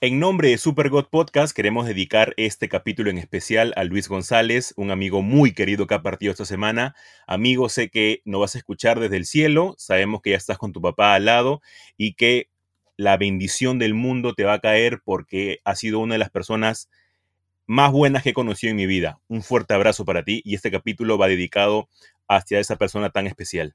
En nombre de Super God Podcast queremos dedicar este capítulo en especial a Luis González, un amigo muy querido que ha partido esta semana. Amigo, sé que no vas a escuchar desde el cielo, sabemos que ya estás con tu papá al lado y que la bendición del mundo te va a caer porque ha sido una de las personas más buenas que he conocido en mi vida. Un fuerte abrazo para ti y este capítulo va dedicado hacia esa persona tan especial.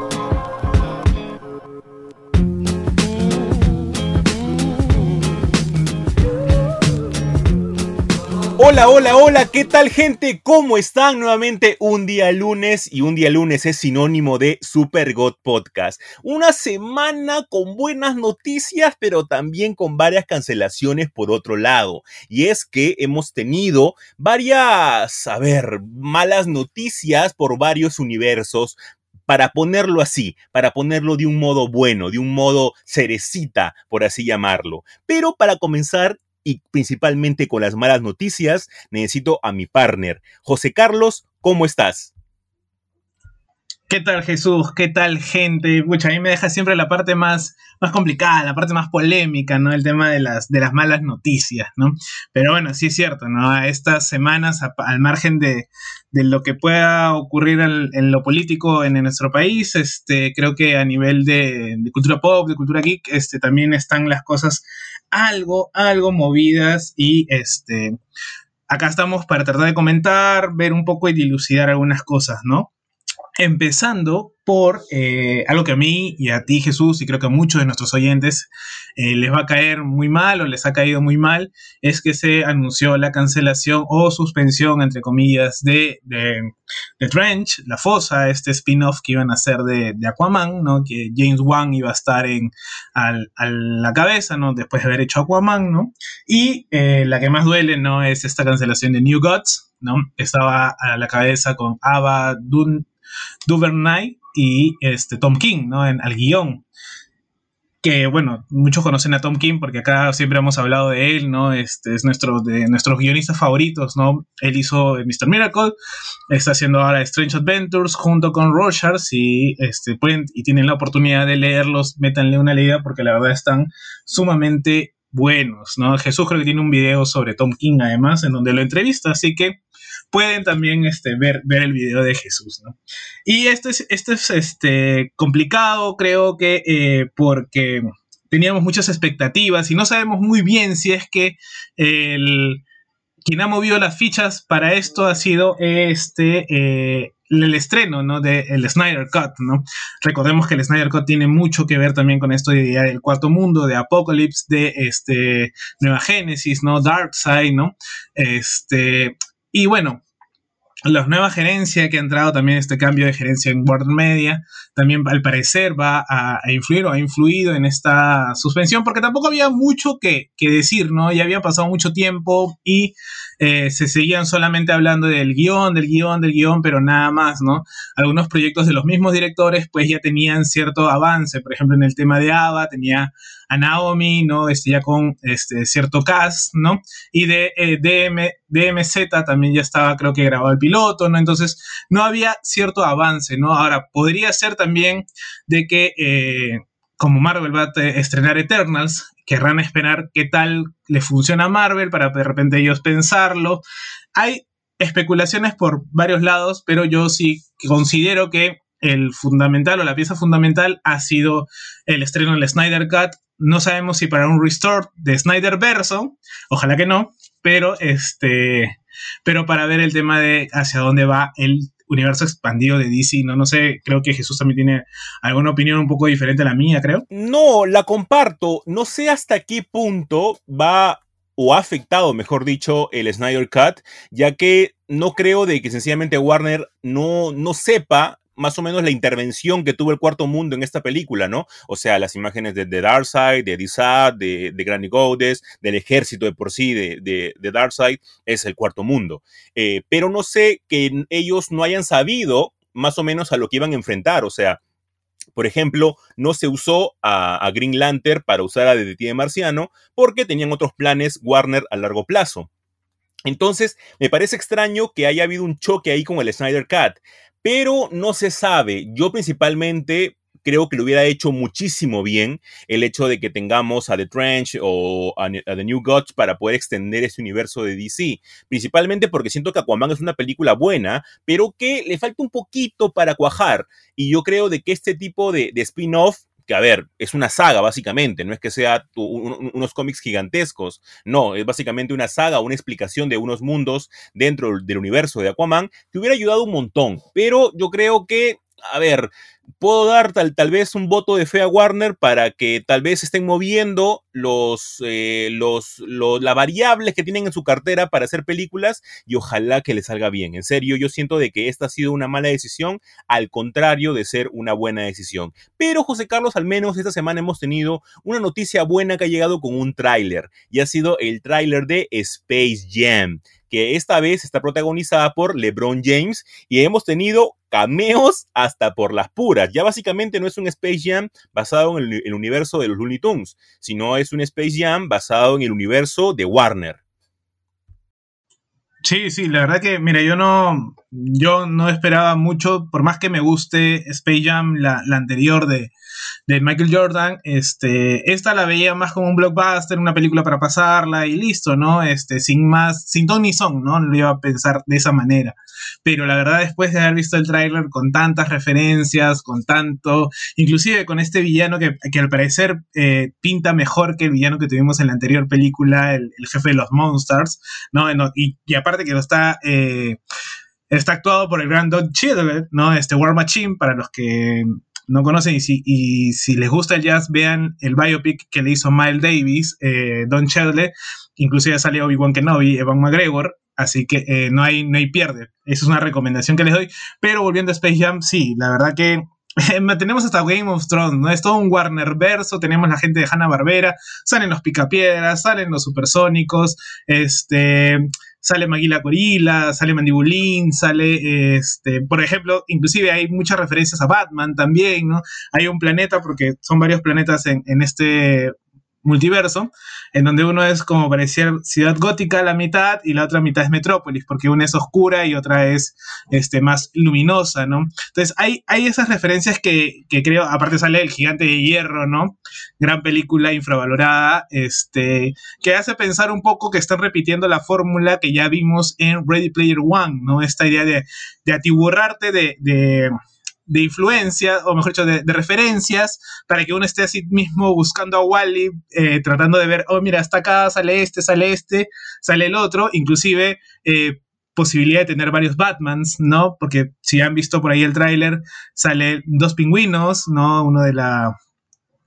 Hola, hola, hola, ¿qué tal gente? ¿Cómo están? Nuevamente un día lunes y un día lunes es sinónimo de Super God Podcast. Una semana con buenas noticias, pero también con varias cancelaciones por otro lado. Y es que hemos tenido varias, a ver, malas noticias por varios universos, para ponerlo así, para ponerlo de un modo bueno, de un modo cerecita, por así llamarlo. Pero para comenzar, y principalmente con las malas noticias, necesito a mi partner. José Carlos, ¿cómo estás? ¿Qué tal Jesús? ¿Qué tal gente? Pucha, a mí me deja siempre la parte más, más complicada, la parte más polémica, ¿no? El tema de las, de las malas noticias, ¿no? Pero bueno, sí es cierto, ¿no? Estas semanas, al margen de, lo que pueda ocurrir en, lo político en, nuestro país, este, creo que a nivel de, de, cultura pop, de cultura geek, este, también están las cosas algo, algo movidas y este, acá estamos para tratar de comentar, ver un poco y dilucidar algunas cosas, ¿no? Empezando por eh, algo que a mí y a ti Jesús y creo que a muchos de nuestros oyentes eh, les va a caer muy mal o les ha caído muy mal, es que se anunció la cancelación o suspensión, entre comillas, de, Trench, La Fosa, este spin-off que iban a hacer de, Aquaman, ¿no? que James Wan iba a estar en, a la cabeza ¿no? después de haber hecho Aquaman, ¿no? y eh, la que más duele ¿no? es esta cancelación de New Gods, ¿no? estaba a la cabeza con Ava Duvernay, y este, Tom King, ¿no? En, al guion. Que bueno, muchos conocen a Tom King porque acá siempre hemos hablado de él, ¿no? Este es nuestro, de nuestros guionistas favoritos, ¿no? Él hizo Mr. Miracle, está haciendo ahora Strange Adventures junto con Rogers y, este, pueden, y tienen la oportunidad de leerlos, métanle una leída porque la verdad están sumamente buenos, ¿no? Jesús creo que tiene un video sobre Tom King además en donde lo entrevista, así que pueden también este, ver, ver el video de Jesús, ¿no? Y esto es, esto es este, complicado, creo que eh, porque teníamos muchas expectativas y no sabemos muy bien si es que el, quien ha movido las fichas para esto ha sido este, eh, el estreno, ¿no? De el Snyder Cut, ¿no? Recordemos que el Snyder Cut tiene mucho que ver también con esto de, del cuarto mundo, de Apocalypse, de este, Nueva Génesis, ¿no? Darkseid, ¿no? Este, y bueno, la nueva gerencia que ha entrado también este cambio de gerencia en Warner Media, también al parecer va a, influir o ha influido en esta suspensión, porque tampoco había mucho que, que decir, ¿no? Ya había pasado mucho tiempo y eh, se seguían solamente hablando del guion, del guion, del guion, pero nada más, ¿no? Algunos proyectos de los mismos directores pues ya tenían cierto avance, por ejemplo en el tema de Ava tenía a Naomi, ¿no? Este, ya con este, cierto cast, ¿no? Y de eh, DM, DMZ también ya estaba, creo que grabado el piloto, ¿no? Entonces, no había cierto avance, ¿no? Ahora, podría ser también de que, eh, como Marvel va a estrenar Eternals, querrán esperar qué tal le funciona a Marvel para de repente ellos pensarlo. Hay especulaciones por varios lados, pero yo sí considero que el fundamental o la pieza fundamental ha sido el estreno del Snyder Cut. No sabemos si para un restore de Snyder Verso, ojalá que no, pero este, pero para ver el tema de hacia dónde va el universo expandido de DC, ¿no? No sé, creo que Jesús también tiene alguna opinión un poco diferente a la mía, creo. No, la comparto. No sé hasta qué punto va o ha afectado, mejor dicho, el Snyder Cut, ya que no creo de que sencillamente Warner no, no sepa más o menos la intervención que tuvo el cuarto mundo en esta película, ¿no? O sea, las imágenes de, de Darkseid, de Dizad, de, de Granny Godes, del ejército de por sí de, de, de Darkseid, es el cuarto mundo. Eh, pero no sé que ellos no hayan sabido más o menos a lo que iban a enfrentar, o sea, por ejemplo, no se usó a, Green Lantern para usar a Detective Marciano porque tenían otros planes Warner a largo plazo. Entonces, me parece extraño que haya habido un choque ahí con el Snyder Cut, pero no se sabe. Yo principalmente creo que lo hubiera hecho muchísimo bien el hecho de que tengamos a The Trench o a, The New Gods para poder extender ese universo de DC. Principalmente porque siento que Aquaman es una película buena, pero que le falta un poquito para cuajar. Y yo creo de que este tipo de spin-off que a ver, es una saga básicamente, no es que sea unos cómics gigantescos, no, es básicamente una saga, una explicación de unos mundos dentro del universo de Aquaman, que hubiera ayudado un montón, pero yo creo que, a ver, puedo dar tal, tal vez un voto de fe a Warner para que tal vez estén moviendo los, eh, los, las variables que tienen en su cartera para hacer películas y ojalá que les salga bien. En serio, yo siento de que esta ha sido una mala decisión, al contrario de ser una buena decisión. Pero José Carlos, al menos esta semana hemos tenido una noticia buena que ha llegado con un tráiler y ha sido el tráiler de Space Jam que esta vez está protagonizada por LeBron James y hemos tenido cameos hasta por las puras. Ya básicamente no es un Space Jam basado en el, universo de los Looney Tunes, sino es un Space Jam basado en el universo de Warner. Sí, sí, la verdad que, mira, yo no, yo no esperaba mucho, por más que me guste Space Jam, la, la anterior de, de Michael Jordan, este, esta la veía más como un blockbuster, una película para pasarla y listo, ¿no? Este, sin más, sin ton ni son, ¿no? Lo iba a pensar de esa manera. Pero la verdad, después de haber visto el tráiler con tantas referencias, con tanto, inclusive con este villano que, que al parecer eh, pinta mejor que el villano que tuvimos en la anterior película, el, jefe de los Monsters, ¿no? Y, y aparte que lo está... Eh, está actuado por el gran Don Cheadle, ¿no? Este War Machine, para los que no conocen y si, les gusta el jazz, vean el biopic que le hizo Miles Davis, eh, Don Cheadle, inclusive sale Obi-Wan Kenobi, Evan McGregor, así que eh, no, hay, no hay pierde. Esa es una recomendación que les doy. Pero volviendo a Space Jam, sí, la verdad que tenemos hasta Game of Thrones, ¿no? Es todo un Warner verso, tenemos la gente de Hanna Barbera, salen los picapiedras, salen los supersónicos, este sale Maguila Gorila, sale Mandibulín, sale, este, por ejemplo, inclusive hay muchas referencias a Batman también, ¿no? Hay un planeta, porque son varios planetas en, en este multiverso, en donde uno es como parecía ciudad gótica la mitad y la otra mitad es metrópolis, porque una es oscura y otra es este, más luminosa, ¿no? Entonces hay, hay esas referencias que, que creo, aparte sale el gigante de hierro, ¿no? Gran película infravalorada, este, que hace pensar un poco que están repitiendo la fórmula que ya vimos en Ready Player One, ¿no? Esta idea de, de atiborrarte de, de de influencia, o mejor dicho, de, referencias, para que uno esté así mismo buscando a Wally, eh, tratando de ver, oh, mira, hasta acá sale este, sale este, sale el otro, inclusive eh, posibilidad de tener varios Batmans, ¿no? Porque si han visto por ahí el tráiler, sale dos pingüinos, ¿no? Uno de la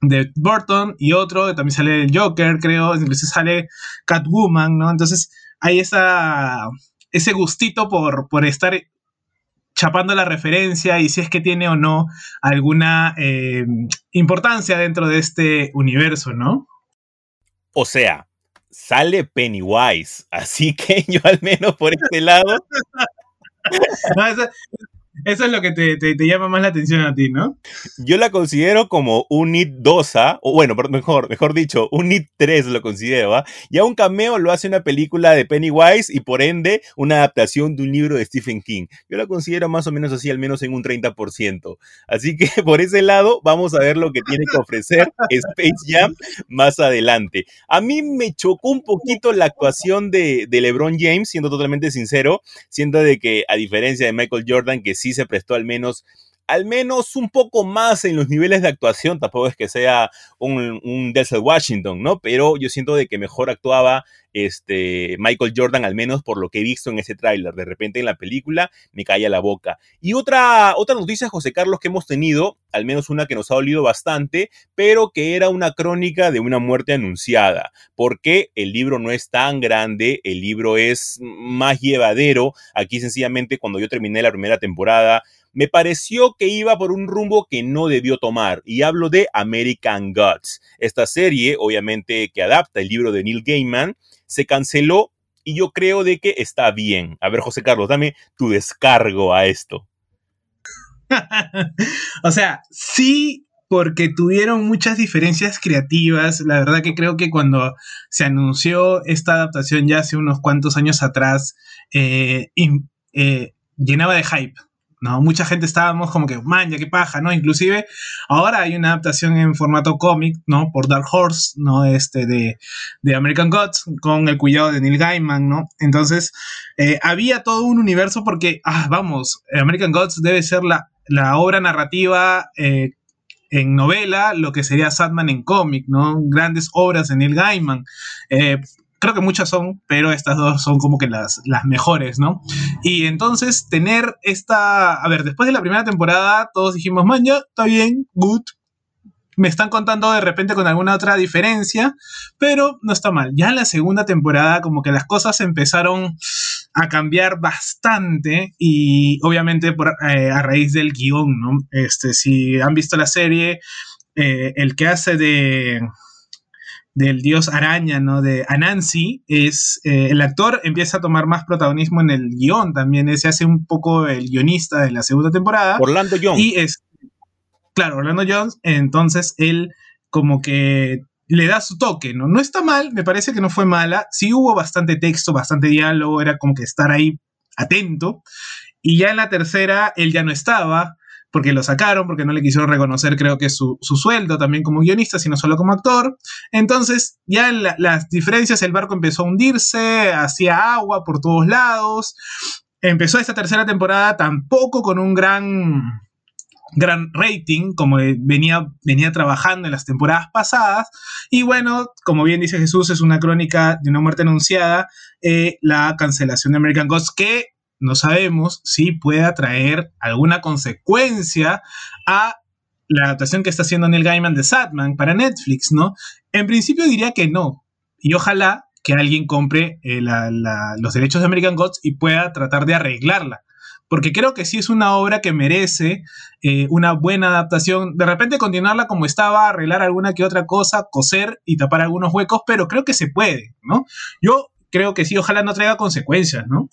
de Burton y otro, también sale el Joker, creo, inclusive sale Catwoman, ¿no? Entonces hay esa, ese gustito por, por estar chapando la referencia y si es que tiene o no alguna eh, importancia dentro de este universo, ¿no? O sea, sale Pennywise, así que yo al menos por este lado... no, eso es lo que te, te, te, llama más la atención a ti, ¿no? Yo la considero como un NIT 2, o bueno, mejor, mejor dicho, un NIT 3 lo considero, ¿ah? Ya un cameo lo hace una película de Pennywise y por ende una adaptación de un libro de Stephen King. Yo la considero más o menos así, al menos en un 30%. Así que por ese lado vamos a ver lo que tiene que ofrecer Space Jam más adelante. A mí me chocó un poquito la actuación de, de LeBron James, siendo totalmente sincero, siendo de que a diferencia de Michael Jordan, que sí se prestó al menos al menos un poco más en los niveles de actuación, tampoco es que sea un, un Washington, ¿no? Pero yo siento de que mejor actuaba este Michael Jordan, al menos por lo que he visto en ese tráiler. De repente en la película me caía la boca. Y otra, otra noticia, José Carlos, que hemos tenido, al menos una que nos ha dolido bastante, pero que era una crónica de una muerte anunciada, porque el libro no es tan grande, el libro es más llevadero. Aquí sencillamente cuando yo terminé la primera temporada, me pareció que iba por un rumbo que no debió tomar, y hablo de American Gods. Esta serie, obviamente, que adapta el libro de Neil Gaiman, se canceló y yo creo de que está bien. A ver, José Carlos, dame tu descargo a esto. o sea, sí, porque tuvieron muchas diferencias creativas. La verdad que creo que cuando se anunció esta adaptación ya hace unos cuantos años atrás, eh, eh, llenaba de hype. ¿No? Mucha gente estábamos como que, man, ya qué paja, ¿no? Inclusive ahora hay una adaptación en formato cómic, ¿no? Por Dark Horse, ¿no? Este de, de, American Gods, con el cuidado de Neil Gaiman, ¿no? Entonces, eh, había todo un universo porque, ah, vamos, American Gods debe ser la, la obra narrativa eh, en novela, lo que sería Sadman en cómic, ¿no? Grandes obras de Neil Gaiman. Eh, creo que muchas son, pero estas dos son como que las, las mejores, ¿no? Y entonces tener esta, a ver, después de la primera temporada todos dijimos, man, ya, está bien, good, me están contando de repente con alguna otra diferencia, pero no está mal. Ya en la segunda temporada como que las cosas empezaron a cambiar bastante y obviamente por, eh, a raíz del guion, ¿no? Este, si han visto la serie, eh, el que hace de del dios araña, ¿no? De Anansi, es eh, el actor empieza a tomar más protagonismo en el guion también, se hace un poco el guionista de la segunda temporada. Orlando Jones. Y es, claro, Orlando Jones, entonces él como que le da su toque, ¿no? No está mal, me parece que no fue mala, sí hubo bastante texto, bastante diálogo, era como que estar ahí atento, y ya en la tercera él ya no estaba, porque lo sacaron, porque no le quisieron reconocer, creo que su, sueldo también como guionista, sino solo como actor. Entonces, ya las diferencias, el barco empezó a hundirse, hacía agua por todos lados. Empezó esta tercera temporada tampoco con un gran gran rating, como venía, venía trabajando en las temporadas pasadas. Y bueno, como bien dice Jesús, es una crónica de una muerte anunciada, eh, la cancelación de American Gods, que no sabemos si puede traer alguna consecuencia a la adaptación que está haciendo Neil Gaiman de Sadman para Netflix, ¿no? En principio diría que no. Y ojalá que alguien compre eh, los derechos de American Gods y pueda tratar de arreglarla. Porque creo que sí es una obra que merece eh, una buena adaptación. De repente continuarla como estaba, arreglar alguna que otra cosa, coser y tapar algunos huecos, pero creo que se puede, ¿no? Yo creo que sí, ojalá no traiga consecuencias, ¿no?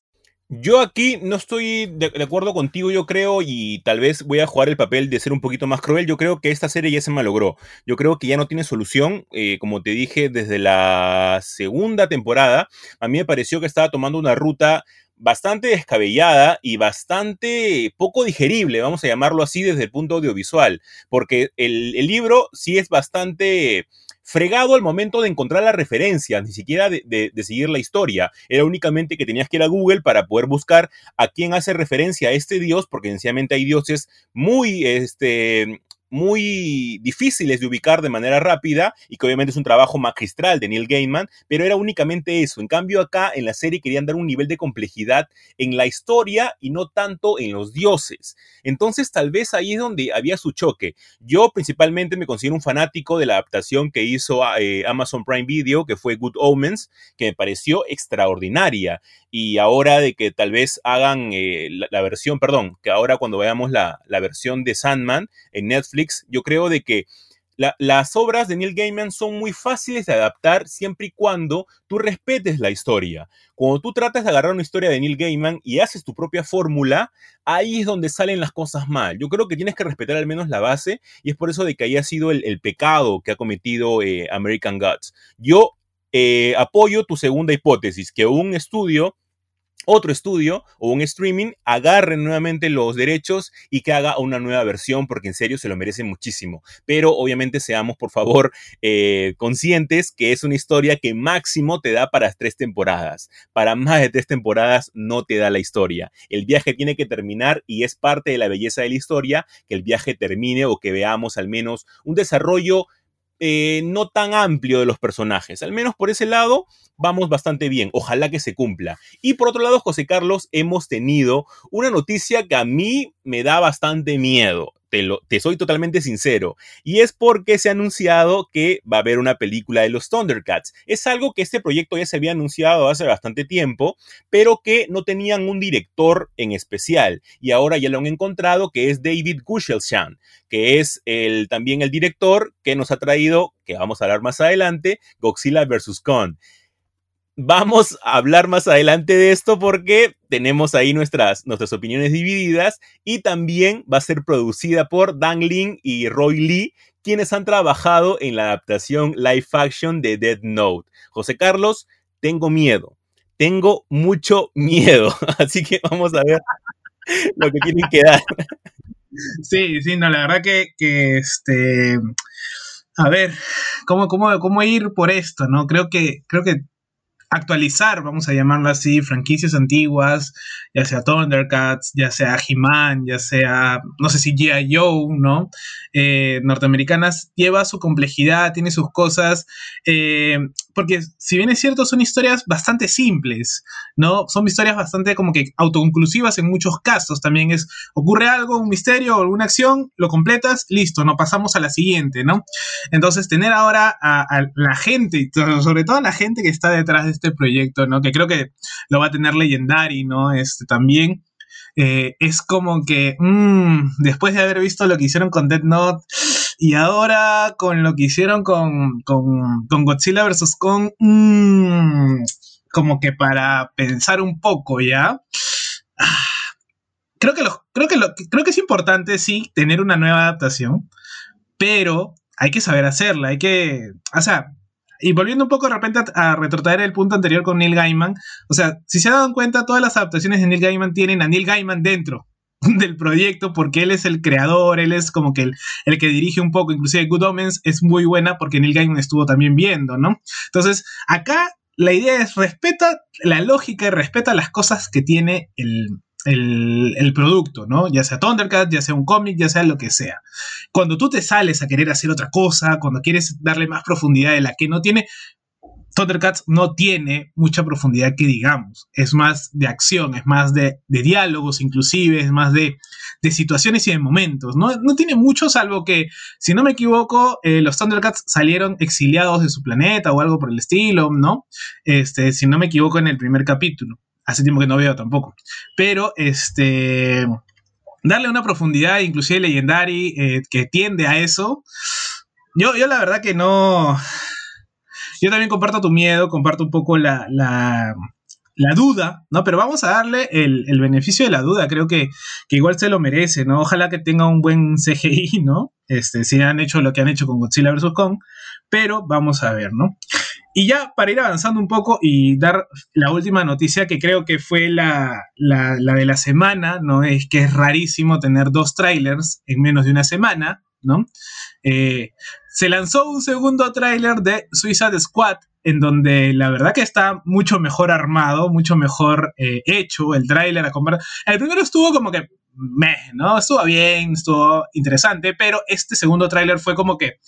Yo aquí no estoy de, acuerdo contigo, yo creo, y tal vez voy a jugar el papel de ser un poquito más cruel. Yo creo que esta serie ya se malogró. Yo creo que ya no tiene solución. Eh, como te dije, desde la segunda temporada, a mí me pareció que estaba tomando una ruta bastante descabellada y bastante poco digerible, vamos a llamarlo así desde el punto audiovisual, porque el, el libro sí es bastante fregado al momento de encontrar la referencia, ni siquiera de, seguir la historia. Era únicamente que tenías que ir a Google para poder buscar a quién hace referencia a este dios, porque sencillamente hay dioses muy este, muy difíciles de ubicar de manera rápida y que obviamente es un trabajo magistral de Neil Gaiman, pero era únicamente eso. En cambio acá en la serie querían dar un nivel de complejidad en la historia y no tanto en los dioses. Entonces tal vez ahí es donde había su choque. Yo principalmente me considero un fanático de la adaptación que hizo eh, Amazon Prime Video, que fue Good Omens, que me pareció extraordinaria. Y ahora de que tal vez hagan eh, la, versión, perdón, que ahora cuando veamos la, la versión de Sandman en Netflix, yo creo de que las obras de Neil Gaiman son muy fáciles de adaptar siempre y cuando tú respetes la historia. Cuando tú tratas de agarrar una historia de Neil Gaiman y haces tu propia fórmula, ahí es donde salen las cosas mal. Yo creo que tienes que respetar al menos la base y es por eso de que haya sido el, pecado que ha cometido eh, American Gods. Yo eh, apoyo tu segunda hipótesis, que un estudio otro estudio o un streaming agarre nuevamente los derechos y que haga una nueva versión porque en serio se lo merece muchísimo. Pero obviamente seamos por favor eh, conscientes que es una historia que máximo te da para tres temporadas. Para más de tres temporadas no te da la historia. El viaje tiene que terminar y es parte de la belleza de la historia que el viaje termine o que veamos al menos un desarrollo eh, no tan amplio de los personajes. Al menos por ese lado vamos bastante bien. Ojalá que se cumpla. Y por otro lado, José Carlos, hemos tenido una noticia que a mí me da bastante miedo. Te, soy totalmente sincero. Y es porque se ha anunciado que va a haber una película de los Thundercats. Es algo que este proyecto ya se había anunciado hace bastante tiempo, pero que no tenían un director en especial. Y ahora ya lo han encontrado, que es David Gushelshan, que es el, también el director que nos ha traído, que vamos a hablar más adelante, Godzilla vs. Kong. Vamos a hablar más adelante de esto porque tenemos ahí nuestras, nuestras opiniones divididas y también va a ser producida por Dan Lin y Roy Lee, quienes han trabajado en la adaptación live action de Dead Note. José Carlos, tengo miedo, tengo mucho miedo, así que vamos a ver lo que tienen que dar. Sí, sí, no, la verdad que, que este, a ver, ¿cómo, cómo, cómo ir por esto, no? Creo que, creo que actualizar, vamos a llamarlo así, franquicias antiguas, ya sea Thundercats, ya sea He-Man, ya sea, no sé si G.I. Joe, ¿no? Eh, norteamericanas, lleva su complejidad, tiene sus cosas, eh, porque si bien es cierto, son historias bastante simples, ¿no? Son historias bastante como que autoconclusivas en muchos casos, también es, ocurre algo, un misterio o alguna acción, lo completas, listo, no pasamos a la siguiente, ¿no? Entonces, tener ahora a, la gente, sobre todo a la gente que está detrás de este proyecto, ¿no? Que creo que lo va a tener Legendary, ¿no? Este también. Eh, es como que mmm, después de haber visto lo que hicieron con Dead Note y ahora con lo que hicieron con, con, Godzilla vs. Kong, mmm, como que para pensar un poco ya. Ah, creo que, creo, que lo, creo que es importante, sí, tener una nueva adaptación, pero hay que saber hacerla, hay que, o sea, y volviendo un poco de repente a, a, retrotraer el punto anterior con Neil Gaiman, o sea, si se dan cuenta, todas las adaptaciones de Neil Gaiman tienen a Neil Gaiman dentro del proyecto porque él es el creador, él es como que el, el, que dirige un poco, inclusive Good Omens es muy buena porque Neil Gaiman estuvo también viendo, ¿no? Entonces, acá la idea es respeta la lógica y respeta las cosas que tiene el, el, producto, ¿no? Ya sea Thundercat, ya sea un cómic, ya sea lo que sea. Cuando tú te sales a querer hacer otra cosa, cuando quieres darle más profundidad de la que no tiene, Thundercats no tiene mucha profundidad que digamos. Es más de acción, es más de, diálogos inclusive, es más de, de, situaciones y de momentos. No, no tiene mucho, salvo que, si no me equivoco, eh, los Thundercats salieron exiliados de su planeta o algo por el estilo, ¿no? Este, si no me equivoco, en el primer capítulo hace tiempo que no veo tampoco. Pero este darle una profundidad, inclusive Legendary, eh, que tiende a eso. Yo, yo la verdad que no. Yo también comparto tu miedo, comparto un poco la, la, duda, ¿no? Pero vamos a darle el, el beneficio de la duda. Creo que, que, igual se lo merece, ¿no? Ojalá que tenga un buen CGI, ¿no? Este, si han hecho lo que han hecho con Godzilla vs. Kong. Pero vamos a ver, ¿no? Y ya para ir avanzando un poco y dar la última noticia que creo que fue la, la, de la semana, ¿no? Es que es rarísimo tener dos trailers en menos de una semana, ¿no? Eh, se lanzó un segundo tráiler de Suicide Squad, en donde la verdad que está mucho mejor armado, mucho mejor eh, hecho el tráiler a comparar. El primero estuvo como que meh, ¿no? Estuvo bien, estuvo interesante, pero este segundo tráiler fue como que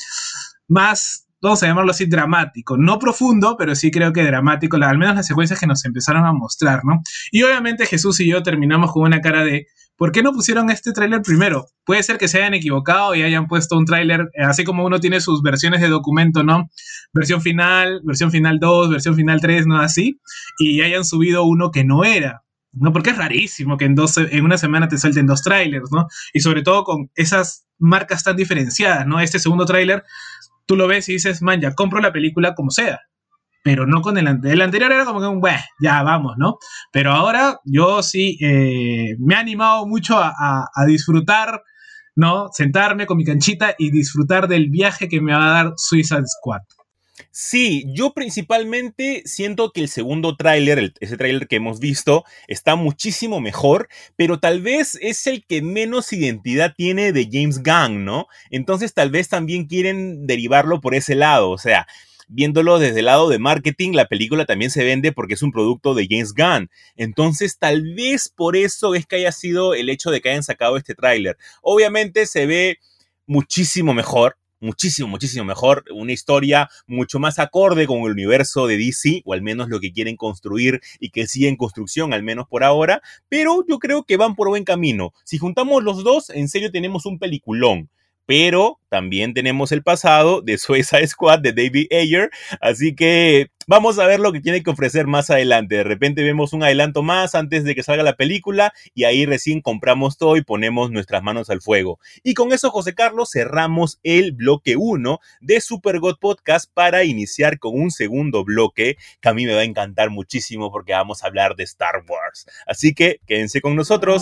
más vamos a llamarlo así, dramático. No profundo, pero sí creo que dramático, al menos las secuencias que nos empezaron a mostrar, ¿no? Y obviamente Jesús y yo terminamos con una cara de, ¿por qué no pusieron este tráiler primero? Puede ser que se hayan equivocado y hayan puesto un tráiler, así como uno tiene sus versiones de documento, ¿no? Versión final, versión final 2, versión final 3, ¿no? Así, y hayan subido uno que no era. ¿no? Porque es rarísimo que en, dos, en una semana te salten dos trailers, ¿no? Y sobre todo con esas marcas tan diferenciadas, ¿no? Este segundo tráiler tú lo ves y dices, man, ya compro la película como sea. Pero no con el anterior. El anterior era como que un, bueno, ya vamos, ¿no? Pero ahora yo sí eh, me ha animado mucho a, a, disfrutar, ¿no? Sentarme con mi canchita y disfrutar del viaje que me va a dar Suicide Squad. Sí, yo principalmente siento que el segundo tráiler, ese tráiler que hemos visto, está muchísimo mejor, pero tal vez es el que menos identidad tiene de James Gunn, ¿no? Entonces tal vez también quieren derivarlo por ese lado, o sea, viéndolo desde el lado de marketing, la película también se vende porque es un producto de James Gunn. Entonces, tal vez por eso es que haya sido el hecho de que hayan sacado este tráiler. Obviamente se ve muchísimo mejor, muchísimo, muchísimo mejor, una historia mucho más acorde con el universo de DC, o al menos lo que quieren construir y que sigue en construcción, al menos por ahora, pero yo creo que van por buen camino. Si juntamos los dos, en serio tenemos un peliculón pero también tenemos el pasado de Suicide Squad de David Ayer, así que vamos a ver lo que tiene que ofrecer más adelante. De repente vemos un adelanto más antes de que salga la película y ahí recién compramos todo y ponemos nuestras manos al fuego. Y con eso, José Carlos, cerramos el bloque 1 de Super God Podcast para iniciar con un segundo bloque que a mí me va a encantar muchísimo porque vamos a hablar de Star Wars. Así que quédense con nosotros.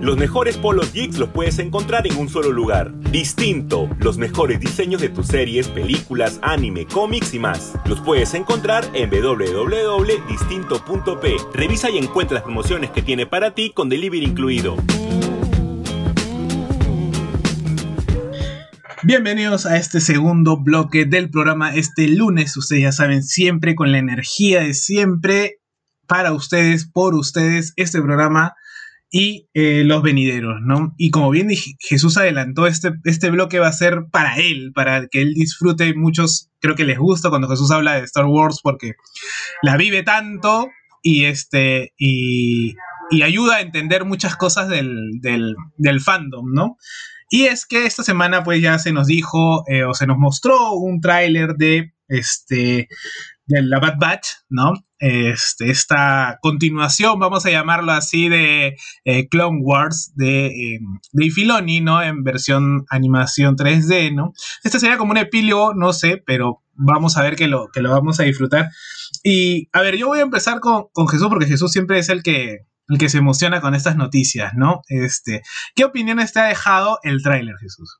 Los mejores polos geeks los puedes encontrar en un solo lugar. Distinto, los mejores diseños de tus series, películas, anime, cómics y más. Los puedes encontrar en www.distinto.p. Revisa y encuentra las promociones que tiene para ti con delivery incluido. Bienvenidos a este segundo bloque del programa este lunes. Ustedes ya saben, siempre con la energía de siempre, para ustedes, por ustedes, este programa y eh, los venideros, ¿no? Y como bien Jesús adelantó, este, este bloque va a ser para él, para que él disfrute. Muchos creo que les gusta cuando Jesús habla de Star Wars porque la vive tanto y, este, y, ayuda a entender muchas cosas del, del, del fandom, ¿no? Y es que esta semana pues ya se nos dijo eh, o se nos mostró un tráiler de este de la Bad Batch, ¿no? Este, esta continuación, vamos a llamarlo así, de eh, Clone Wars de, eh, de Filoni, ¿no? En versión animación 3D, ¿no? Este sería como un epílogo, no sé, pero vamos a ver que lo, que lo vamos a disfrutar. Y, a ver, yo voy a empezar con, con Jesús, porque Jesús siempre es el que, que se emociona con estas noticias, ¿no? Este, ¿Qué opiniones te ha dejado el tráiler, Jesús?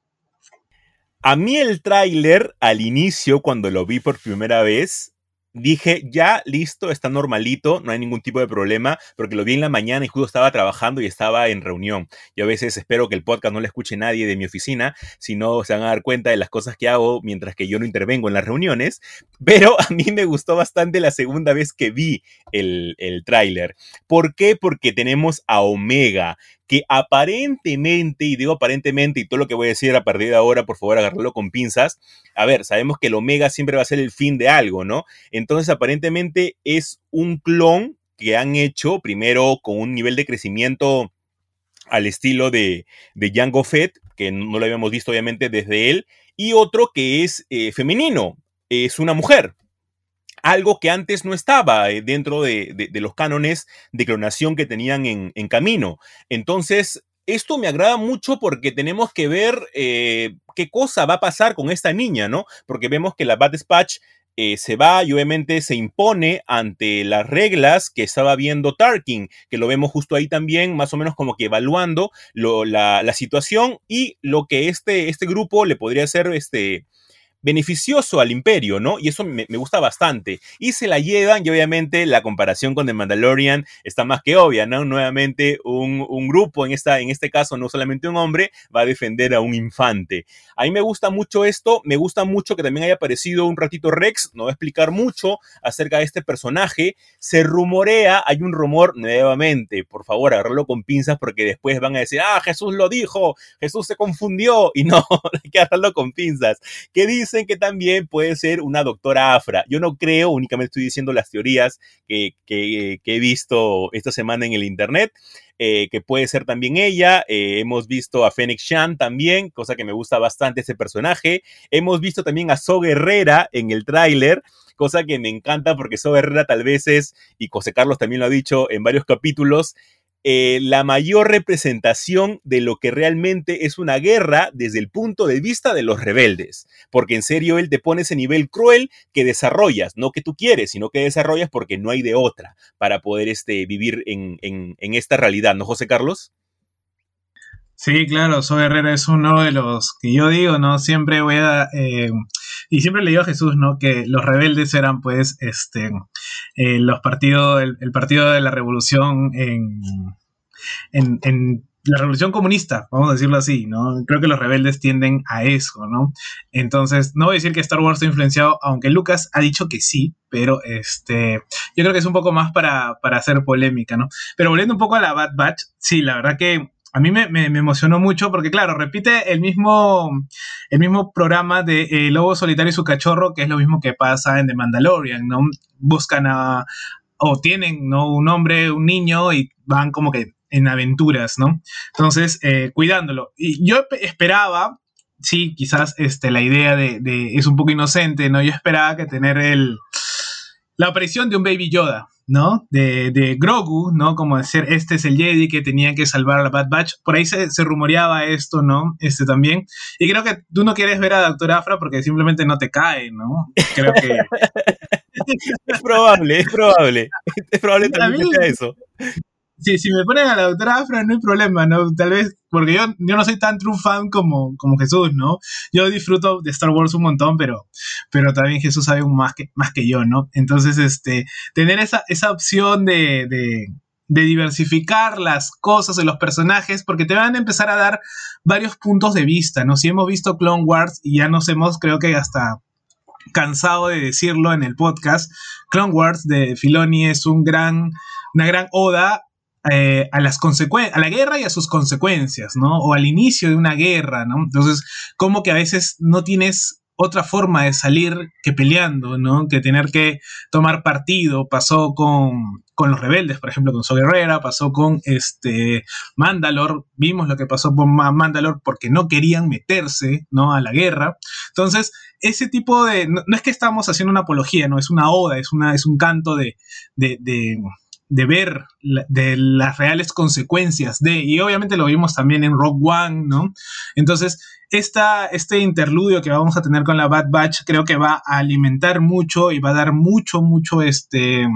A mí el tráiler, al inicio, cuando lo vi por primera vez, dije, ya, listo, está normalito, no hay ningún tipo de problema, porque lo vi en la mañana y justo estaba trabajando y estaba en reunión. Yo a veces espero que el podcast no le escuche nadie de mi oficina, si no se van a dar cuenta de las cosas que hago mientras que yo no intervengo en las reuniones, pero a mí me gustó bastante la segunda vez que vi el, el tráiler. ¿Por qué? Porque tenemos a Omega, que aparentemente, y digo aparentemente, y todo lo que voy a decir a partir de ahora, por favor, agarrarlo con pinzas. A ver, sabemos que el Omega siempre va a ser el fin de algo, ¿no? Entonces, aparentemente es un clon que han hecho primero con un nivel de crecimiento al estilo de, de Jango Fett, que no lo habíamos visto obviamente desde él, y otro que es eh, femenino, es una mujer, algo que antes no estaba eh, dentro de, los cánones de clonación que tenían en, camino. Entonces, esto me agrada mucho porque tenemos que ver eh, qué cosa va a pasar con esta niña, ¿no? Porque vemos que la Bad Dispatch eh, se va y obviamente se impone ante las reglas que estaba viendo Tarkin, que lo vemos justo ahí también, más o menos como que evaluando la, la, situación y lo que este, este grupo le podría hacer este, beneficioso al imperio, ¿no? Y eso me, gusta bastante. Y se la llevan y obviamente la comparación con The Mandalorian está más que obvia, ¿no? Nuevamente un, grupo, en, esta, en este caso no solamente un hombre, va a defender a un infante. A mí me gusta mucho esto, me gusta mucho que también haya aparecido un ratito Rex, no voy a explicar mucho acerca de este personaje. Se rumorea, hay un rumor nuevamente, por favor, agarrarlo con pinzas porque después van a decir, ah, Jesús lo dijo, Jesús se confundió, y no, hay que agarrarlo con pinzas. ¿Qué dice? Que también puede ser una doctora afra. Yo no creo, únicamente estoy diciendo las teorías que, he visto esta semana en el internet. Eh, que puede ser también ella. Eh, hemos visto a Phoenix Shan también, cosa que me gusta bastante ese personaje. Hemos visto también a So Guerrera en el tráiler, cosa que me encanta porque So Guerrera tal vez es, y José Carlos también lo ha dicho en varios capítulos, eh, la mayor representación de lo que realmente es una guerra desde el punto de vista de los rebeldes. Porque en serio él te pone ese nivel cruel que desarrollas, no que tú quieres, sino que desarrollas porque no hay de otra para poder este, vivir en, esta realidad, ¿no, José Carlos? Sí, claro, Soy Herrera es uno de los que yo digo, ¿no? Siempre voy a... Eh, y siempre le digo a Jesús, ¿no? Que los rebeldes eran, pues, este, eh, los partidos, el, partido de la revolución en, en, la revolución comunista, vamos a decirlo así, ¿no? Creo que los rebeldes tienden a eso, ¿no? Entonces, no voy a decir que Star Wars ha influenciado, aunque Lucas ha dicho que sí, pero este, yo creo que es un poco más para, para hacer polémica, ¿no? Pero volviendo un poco a la Bad Batch, sí, la verdad que a mí me, emocionó mucho porque, claro, repite el mismo, el mismo programa de eh, Lobo Solitario y su cachorro, que es lo mismo que pasa en The Mandalorian, ¿no? Buscan a, o tienen, ¿no? Un hombre, un niño y van como que en aventuras, ¿no? Entonces, eh, cuidándolo. Y yo esperaba, sí, quizás este, la idea de, de, es un poco inocente, ¿no? Yo esperaba que tener el, la aparición de un Baby Yoda, ¿no? De, de, Grogu, ¿no? Como decir, este es el Jedi que tenía que salvar a la Bad Batch. Por ahí se, rumoreaba esto, ¿no? Este también. Y creo que tú no quieres ver a Doctor Afra porque simplemente no te cae, ¿no? Creo que... es probable, es probable. Es probable también que eso si, si me ponen a la doctora Afra no hay problema, ¿no? Tal vez, porque yo, yo no soy tan true fan como, como Jesús, ¿no? Yo disfruto de Star Wars un montón, pero, pero también Jesús sabe más que, más que yo, ¿no? Entonces, este, tener esa, esa opción de, de, de diversificar las cosas de los personajes, porque te van a empezar a dar varios puntos de vista, ¿no? Si hemos visto Clone Wars y ya nos hemos, creo que hasta cansado de decirlo en el podcast, Clone Wars de Filoni es un gran, una gran oda eh, a las a la guerra y a sus consecuencias, ¿no? O al inicio de una guerra, ¿no? Entonces, como que a veces no tienes otra forma de salir que peleando, ¿no? Que tener que tomar partido. Pasó con, con los rebeldes, por ejemplo, con So Guerrera, pasó con este Mandalor, vimos lo que pasó con Mandalor porque no querían meterse, ¿no? A la guerra. Entonces, ese tipo de, no, es que estamos haciendo una apología, ¿no? Es una oda, es, una, es un canto de de ver de las reales consecuencias de, y obviamente lo vimos también en Rock One, ¿no? Entonces, esta, este interludio que vamos a tener con la Bad Batch creo que va a alimentar mucho y va a dar mucho, mucho, este,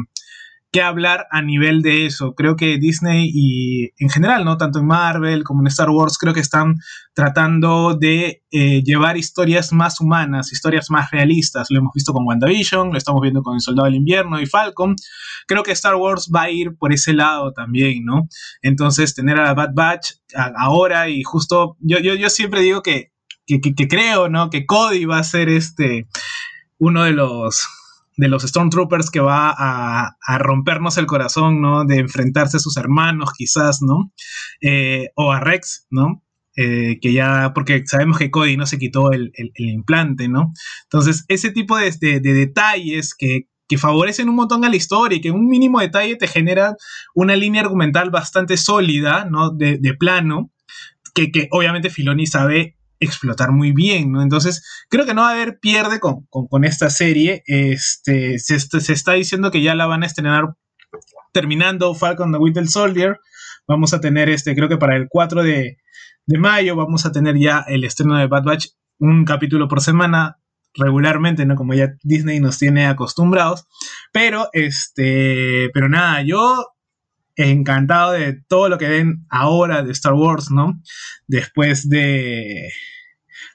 que hablar a nivel de eso. Creo que Disney y en general, ¿no? Tanto en Marvel como en Star Wars, creo que están tratando de eh, llevar historias más humanas, historias más realistas. Lo hemos visto con WandaVision, lo estamos viendo con El Soldado del Invierno y Falcon. Creo que Star Wars va a ir por ese lado también, ¿no? Entonces, tener a la Bad Batch ahora y justo, yo, yo, yo siempre digo que, que, que creo, ¿no? Que Cody va a ser este uno de los de los Stormtroopers que va a, rompernos el corazón, ¿no? De enfrentarse a sus hermanos, quizás, ¿no? Eh, o a Rex, ¿no? Eh, que ya, porque sabemos que Cody no se quitó el, implante, ¿no? Entonces, ese tipo de, detalles que, favorecen un montón a la historia y que un mínimo detalle te genera una línea argumental bastante sólida, ¿no? De, plano, que, que obviamente Filoni sabe explotar muy bien, ¿no? Entonces, creo que no va a haber pierde con, esta serie. Este, se, está diciendo que ya la van a estrenar terminando Falcon the Winter Soldier. Vamos a tener este, creo que para el 4 de, mayo vamos a tener ya el estreno de Bad Batch, un capítulo por semana regularmente, ¿no? Como ya Disney nos tiene acostumbrados. Pero, este, pero nada, yo encantado de todo lo que ven ahora de Star Wars, ¿no? Después de,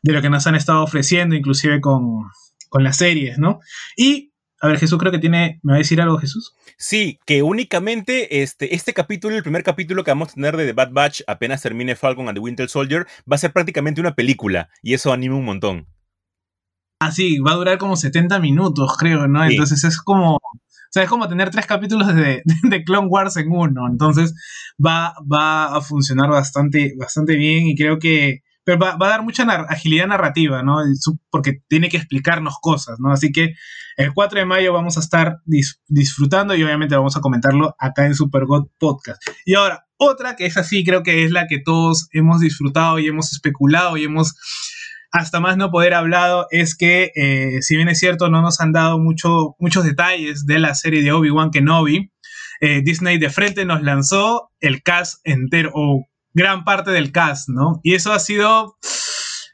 de lo que nos han estado ofreciendo, inclusive con, con las series, ¿no? Y, a ver, Jesús creo que tiene, ¿me va a decir algo Jesús? Sí, que únicamente este, este capítulo, el primer capítulo que vamos a tener de The Bad Batch, apenas termine Falcon and the Winter Soldier, va a ser prácticamente una película, y eso anima un montón. Ah, sí, va a durar como 70 minutos, creo, ¿no? Entonces es como o sea, es como tener tres capítulos de, de, Clone Wars en uno. Entonces va, va a funcionar bastante, bastante bien y creo que pero va, a dar mucha agilidad narrativa, ¿no? Porque tiene que explicarnos cosas, ¿no? Así que el 4 de mayo vamos a estar disfrutando y obviamente vamos a comentarlo acá en Super God Podcast. Y ahora, otra que es así, creo que es la que todos hemos disfrutado y hemos especulado y hemos hasta más no poder hablado es que, eh, si bien es cierto, no nos han dado mucho, muchos detalles de la serie de Obi-Wan Kenobi, eh, Disney de frente nos lanzó el cast entero, o gran parte del cast, ¿no? Y eso ha sido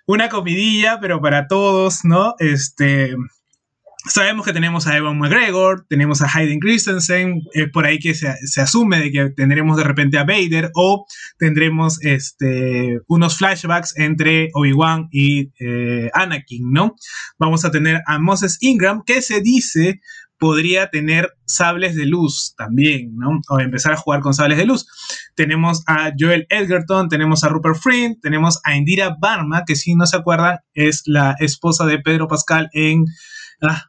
una comidilla, pero para todos, ¿no? Este, Sabemos que tenemos a Evan McGregor, tenemos a Hayden Christensen, es por ahí que se, asume de que tendremos de repente a Vader o tendremos este, unos flashbacks entre Obi-Wan y eh, Anakin, ¿no? Vamos a tener a Moses Ingram, que se dice podría tener sables de luz también, ¿no? O empezar a jugar con sables de luz. Tenemos a Joel Edgerton, tenemos a Rupert Friend, tenemos a Indira Barma, que si no se acuerdan, es la esposa de Pedro Pascal en ah,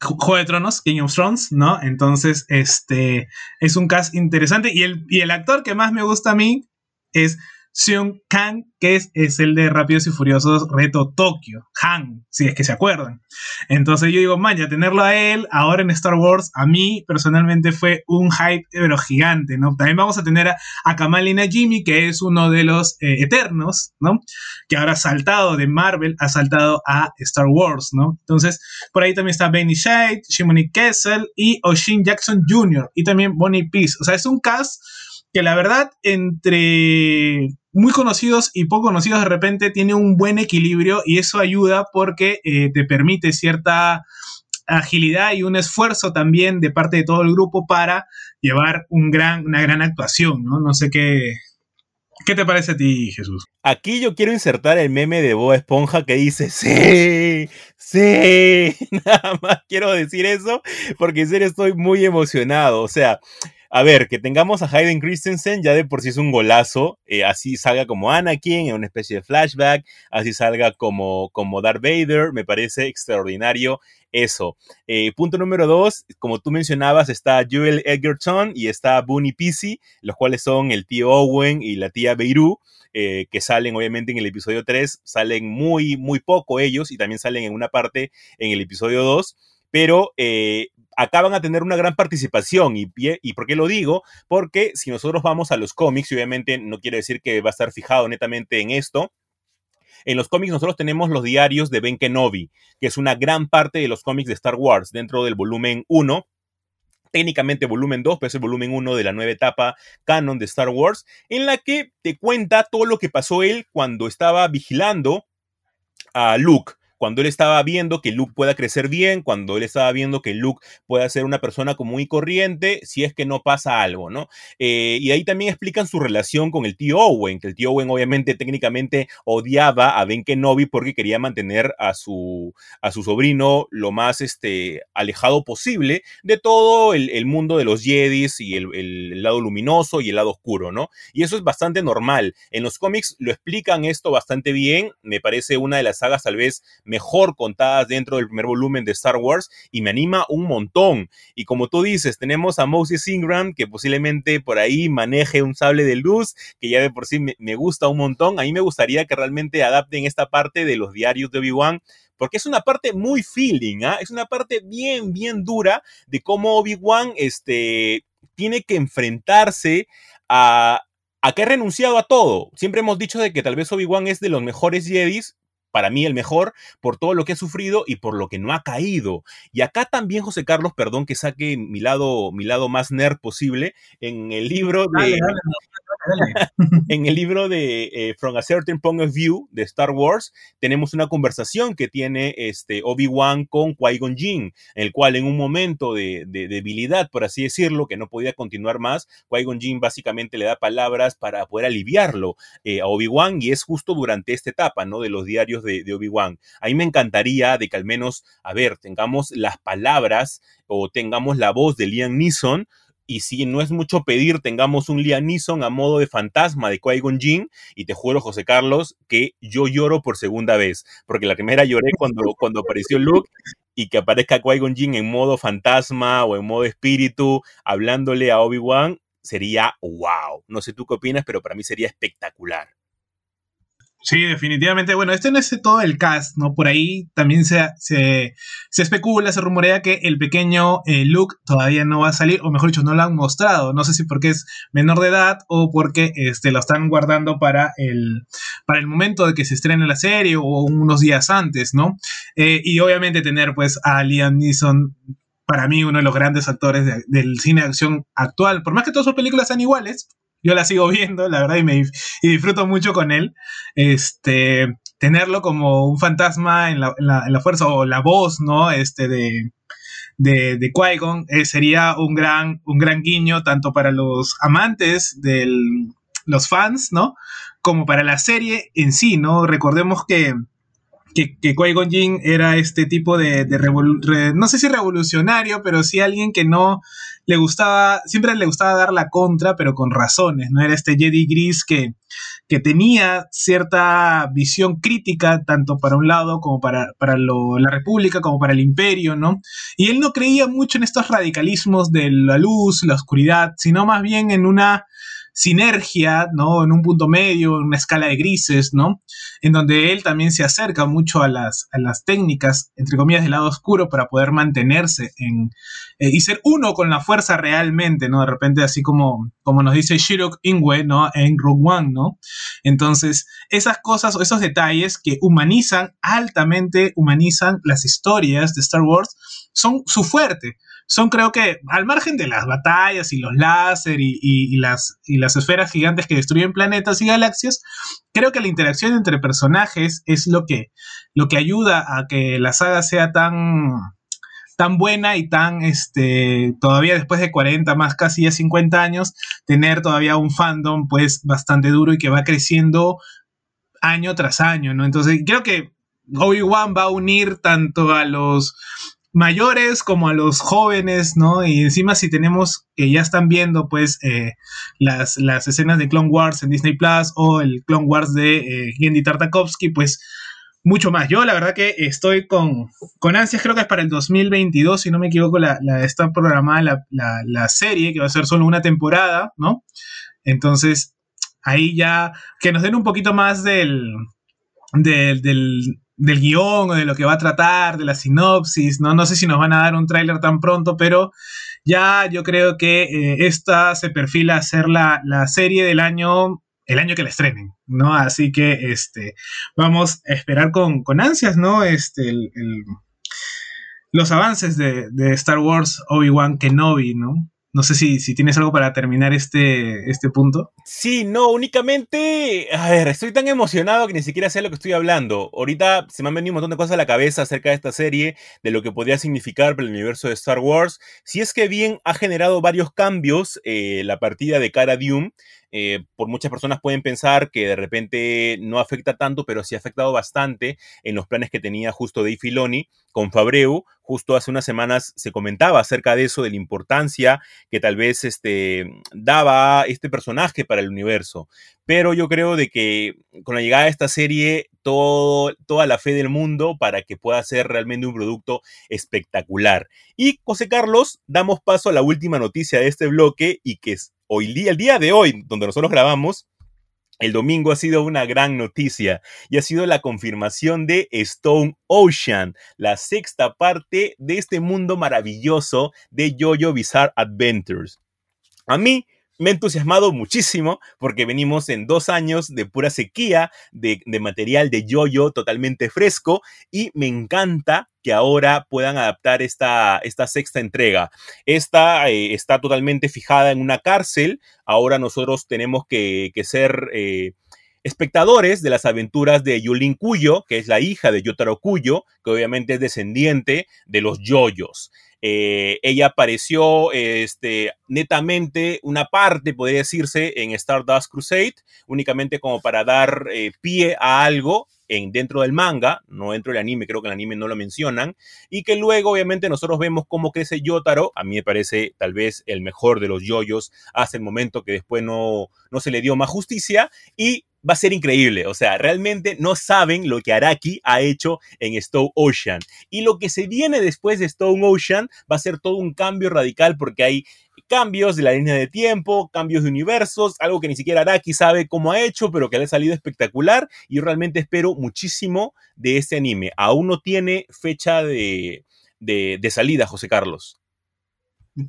Juego de Tronos, King of Thrones, ¿no? Entonces, este es un cast interesante. Y el, y el actor que más me gusta a mí es Seung Kang, que es, el de Rápidos y Furiosos Reto Tokio, Han, si es que se acuerdan. Entonces yo digo, man, ya tenerlo a él ahora en Star Wars, a mí personalmente fue un hype, pero gigante, ¿no? También vamos a tener a, a Kamali Najimi, que es uno de los eh, eternos, ¿no? Que ahora ha saltado de Marvel, ha saltado a Star Wars, ¿no? Entonces, por ahí también está Benny Shade, Shimoni Kessel y Oshin Jackson Jr. y también Bonnie Peace. O sea, es un cast que la verdad, entre muy conocidos y poco conocidos de repente tiene un buen equilibrio y eso ayuda porque eh, te permite cierta agilidad y un esfuerzo también de parte de todo el grupo para llevar un gran, una gran actuación, ¿no? No sé qué, ¿Qué te parece a ti, Jesús? Aquí yo quiero insertar el meme de Boa Esponja que dice, sí, sí, nada más quiero decir eso porque en serio estoy muy emocionado, o sea, a ver, que tengamos a Hayden Christensen ya de por sí es un golazo, eh, así salga como Anakin en una especie de flashback, así salga como, como Darth Vader, me parece extraordinario eso. Eh, punto número dos, como tú mencionabas, está Joel Edgerton y está Booney Pisi, los cuales son el tío Owen y la tía Beirut. Eh, que salen obviamente en el episodio 3, salen muy, muy poco ellos y también salen en una parte en el episodio 2, pero acaban a tener una gran participación. Y, ¿Y por qué lo digo? Porque si nosotros vamos a los cómics, y obviamente no quiere decir que va a estar fijado netamente en esto, en los cómics nosotros tenemos los diarios de Ben Kenobi, que es una gran parte de los cómics de Star Wars dentro del volumen 1. Técnicamente volumen 2, pero es el volumen 1 de la nueva etapa canon de Star Wars, en la que te cuenta todo lo que pasó él cuando estaba vigilando a Luke cuando él estaba viendo que Luke pueda crecer bien, cuando él estaba viendo que Luke pueda ser una persona común y corriente, si es que no pasa algo, ¿no? Eh, y ahí también explican su relación con el tío Owen, que el tío Owen obviamente técnicamente odiaba a Ben Kenobi porque quería mantener a su, a su sobrino lo más este, alejado posible de todo el, mundo de los Jedis y el, el, lado luminoso y el lado oscuro, ¿no? Y eso es bastante normal. En los cómics lo explican esto bastante bien, me parece una de las sagas tal vez mejor contadas dentro del primer volumen de Star Wars y me anima un montón. Y como tú dices, tenemos a Moses Ingram que posiblemente por ahí maneje un sable de luz, que ya de por sí me, gusta un montón. A mí me gustaría que realmente adapten esta parte de los diarios de Obi-Wan porque es una parte muy feeling, ¿ah? es una parte bien, bien dura de cómo Obi-Wan este, tiene que enfrentarse a, a que ha renunciado a todo. Siempre hemos dicho de que tal vez Obi-Wan es de los mejores Jedis, para mí el mejor, por todo lo que ha sufrido y por lo que no ha caído. Y acá también, José Carlos, perdón que saque mi lado, mi lado más nerd posible, en el libro de... en el libro de eh, From a Certain Point of View de Star Wars, tenemos una conversación que tiene este Obi-Wan con Qui-Gon Jinn, el cual en un momento de, debilidad, por así decirlo, que no podía continuar más, Qui-Gon Jinn básicamente le da palabras para poder aliviarlo eh, a Obi-Wan y es justo durante esta etapa, ¿no? De los diarios de, de Obi-Wan. A mí me encantaría de que al menos, a ver, tengamos las palabras o tengamos la voz de Liam Neeson y si no es mucho pedir, tengamos un Liam Neeson a modo de fantasma de Qui-Gon Jinn, y te juro, José Carlos, que yo lloro por segunda vez, porque la primera lloré cuando, cuando apareció Luke, y que aparezca Qui-Gon Jinn en modo fantasma o en modo espíritu, hablándole a Obi-Wan, sería wow. No sé tú qué opinas, pero para mí sería espectacular. Sí, definitivamente. Bueno, este no es todo el cast, ¿no? Por ahí también se, se, especula, se rumorea que el pequeño eh, Luke todavía no va a salir, o mejor dicho, no lo han mostrado. No sé si porque es menor de edad o porque este, lo están guardando para el, para el momento de que se estrene la serie o unos días antes, ¿no? Eh, y obviamente tener pues a Liam Neeson para mí uno de los grandes actores del cine de acción actual. Por más que todas sus películas sean iguales, yo la sigo viendo, la verdad, y, me, y disfruto mucho con él. Este, tenerlo como un fantasma en la, en la, fuerza o la voz, ¿no? Este, de, de, de Qui-Gon eh, sería un gran, un gran guiño tanto para los amantes de los fans, ¿no? Como para la serie en sí, ¿no? Recordemos que que, que Qui-Gon era este tipo de, de no sé si revolucionario, pero sí alguien que no le gustaba, siempre le gustaba dar la contra, pero con razones, ¿no? Era este Jedi gris que, que tenía cierta visión crítica, tanto para un lado como para, para la República, como para el imperio, ¿no? Y él no creía mucho en estos radicalismos de la luz, la oscuridad, sino más bien en una sinergia, ¿no? En un punto medio, en una escala de grises, ¿no? En donde él también se acerca mucho a las, a las técnicas, entre comillas, del lado oscuro para poder mantenerse en, eh, y ser uno con la fuerza realmente, ¿no? De repente, así como, como nos dice Shirok Ingwe, ¿no? En Rogue One, ¿no? Entonces, esas cosas o esos detalles que humanizan, altamente humanizan las historias de Star Wars, son su fuerte son creo que, al margen de las batallas y los láser y, las, y las esferas gigantes que destruyen planetas y galaxias, creo que la interacción entre personajes es lo que, lo que ayuda a que la saga sea tan, tan buena y tan, este, todavía después de 40, más casi ya 50 años, tener todavía un fandom pues bastante duro y que va creciendo año tras año, ¿no? Entonces creo que Obi-Wan va a unir tanto a los mayores como a los jóvenes, ¿no? Y encima si tenemos que ya están viendo pues eh, las, las, escenas de Clone Wars en Disney Plus o el Clone Wars de eh, Gendy Tartakovsky, pues mucho más. Yo la verdad que estoy con, con ansias, creo que es para el 2022, si no me equivoco, la, está programada la, la, serie, que va a ser solo una temporada, ¿no? Entonces, ahí ya, que nos den un poquito más del, del guion o de lo que va a tratar, de la sinopsis, ¿no? No sé si nos van a dar un tráiler tan pronto, pero ya yo creo que eh, esta se perfila a ser la, serie del año, el año que la estrenen, ¿no? Así que este, vamos a esperar con, ansias, ¿no? Este, los avances de, de Star Wars Obi-Wan Kenobi, ¿no? No sé si, si tienes algo para terminar este, este punto. Sí, no, únicamente, a ver, estoy tan emocionado que ni siquiera sé lo que estoy hablando. Ahorita se me han venido un montón de cosas a la cabeza acerca de esta serie, de lo que podría significar para el universo de Star Wars. Si es que bien ha generado varios cambios eh, la partida de Cara Dune, eh, por muchas personas pueden pensar que de repente no afecta tanto, pero sí ha afectado bastante en los planes que tenía justo Dave Filoni con Fabreu. Justo hace unas semanas se comentaba acerca de eso, de la importancia que tal vez este, daba este personaje para el universo. Pero yo creo de que con la llegada de esta serie, todo, toda la fe del mundo para que pueda ser realmente un producto espectacular. Y José Carlos, damos paso a la última noticia de este bloque y que es hoy el día de hoy, donde nosotros grabamos, el domingo ha sido una gran noticia y ha sido la confirmación de Stone Ocean, la sexta parte de este mundo maravilloso de JoJo Bizarre Adventures. A mí me ha entusiasmado muchísimo porque venimos en dos años de pura sequía de, material de yoyo totalmente fresco y me encanta que ahora puedan adaptar esta, esta sexta entrega. Esta eh, está totalmente fijada en una cárcel. Ahora nosotros tenemos que, ser eh, espectadores de las aventuras de Yulin Cuyo, que es la hija de Yotaro Cuyo, que obviamente es descendiente de los yoyos. Eh, ella apareció este, netamente una parte, podría decirse, en Stardust Crusade, únicamente como para dar eh, pie a algo en, dentro del manga, no dentro del anime, creo que el anime no lo mencionan, y que luego obviamente nosotros vemos cómo crece Yotaro, a mí me parece tal vez el mejor de los yoyos hasta el momento que después no, no se le dio más justicia, y va a ser increíble. O sea, realmente no saben lo que Araki ha hecho en Stone Ocean. Y lo que se viene después de Stone Ocean va a ser todo un cambio radical porque hay cambios de la línea de tiempo, cambios de universos, algo que ni siquiera Araki sabe cómo ha hecho, pero que le ha salido espectacular. Y realmente espero muchísimo de este anime. Aún no tiene fecha de, de salida, José Carlos.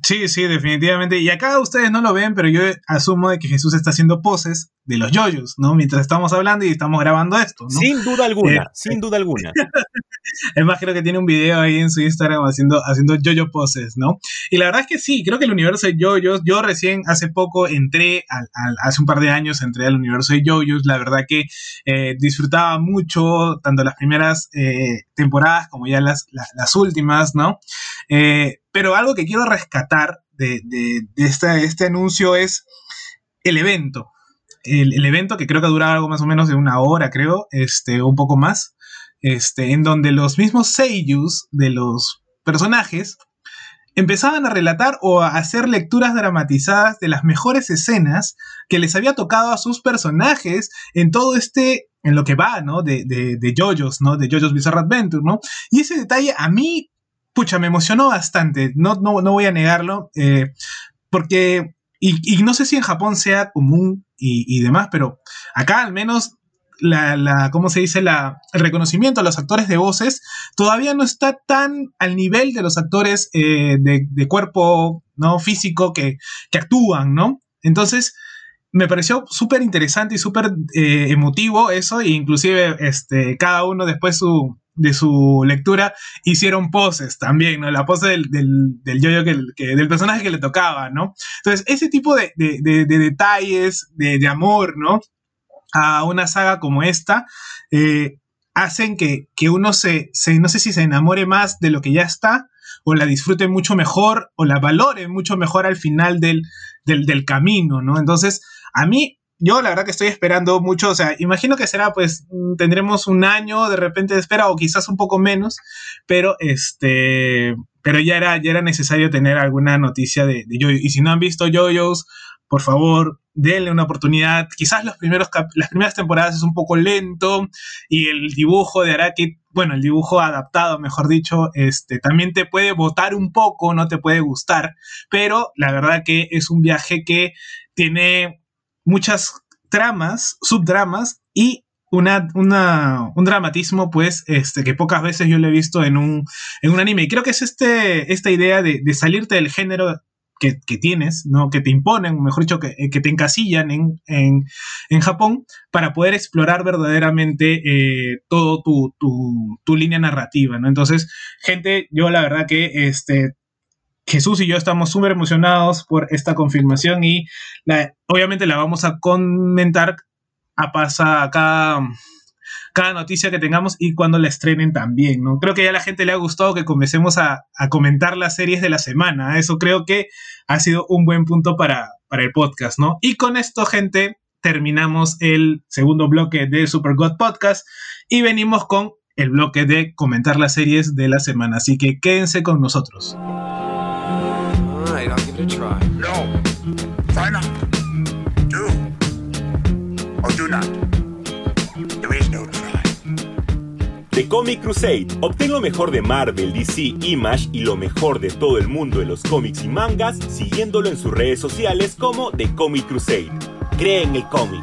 Sí, sí, definitivamente. Y acá ustedes no lo ven, pero yo asumo de que Jesús está haciendo poses de los yoyos, ¿no? Mientras estamos hablando y estamos grabando esto, ¿no? Sin duda alguna, eh, sin duda alguna. es más, creo que tiene un video ahí en su Instagram haciendo, haciendo yoyo poses, ¿no? Y la verdad es que sí, creo que el universo de yoyos, yo recién hace poco entré, al, hace un par de años entré al universo de yoyos, la verdad que eh, disfrutaba mucho tanto las primeras eh, temporadas como ya las, las últimas, ¿no? Pero algo que quiero rescatar de, este anuncio es el evento, el, evento que creo que dura algo más o menos de una hora, creo, este, un poco más. este, en donde los mismos seiyus de los personajes empezaban a relatar o a hacer lecturas dramatizadas de las mejores escenas que les había tocado a sus personajes en todo este, en lo que va, ¿no? De, de, de JoJo's, ¿no? De JoJo's Bizarre Adventure, ¿no? Y ese detalle a mí, pucha, me emocionó bastante, no, no, no voy a negarlo, eh, porque, y, no sé si en Japón sea común y, demás, pero acá al menos la, ¿cómo se dice? La, el reconocimiento a los actores de voces todavía no está tan al nivel de los actores eh, de, de, cuerpo ¿no? físico que, que, actúan, ¿no? Entonces, me pareció súper interesante y súper eh, emotivo eso, e inclusive este, cada uno después su, de su lectura hicieron poses también, ¿no? La pose del, del, del yo-yo que, del personaje que le tocaba, ¿no? Entonces, ese tipo de, de, de, de detalles, de, amor, ¿no? a una saga como esta, eh, hacen que, que uno se, se, no sé si se enamore más de lo que ya está, o la disfrute mucho mejor, o la valore mucho mejor al final del, del, del camino, ¿no? Entonces, a mí, yo la verdad que estoy esperando mucho, o sea, imagino que será, pues, tendremos un año de repente de espera, o quizás un poco menos, pero este, pero ya era, ya era necesario tener alguna noticia de, de Yoyo. Y si no han visto Yoyos, por favor, denle una oportunidad. Quizás los primeros las primeras temporadas es un poco lento y el dibujo de Araki, bueno, el dibujo adaptado, mejor dicho, este, también te puede botar un poco, no te puede gustar, pero la verdad que es un viaje que tiene muchas tramas, subdramas y una, una, un dramatismo, pues, este, que pocas veces yo lo he visto en un, en un anime. Y creo que es este, esta idea de, salirte del género que, que, tienes, ¿no? que te imponen, mejor dicho, que, que te encasillan en, en, en, Japón para poder explorar verdaderamente eh, todo tu, tu, tu, línea narrativa. ¿no? Entonces, gente, yo la verdad que este, Jesús y yo estamos súper emocionados por esta confirmación y obviamente la vamos a comentar a pasa acá cada noticia que tengamos y cuando la estrenen también, ¿no? Creo que ya a la gente le ha gustado que comencemos a, a comentar las series de la semana. Eso creo que ha sido un buen punto para, para el podcast, ¿no? Y con esto, gente, terminamos el segundo bloque de Super God Podcast y venimos con el bloque de comentar las series de la semana. Así que quédense con nosotros. The Comic Crusade. Obtén lo mejor de Marvel, DC, Image y lo mejor de todo el mundo de los cómics y mangas siguiéndolo en sus redes sociales como The Comic Crusade. Cree en el cómic.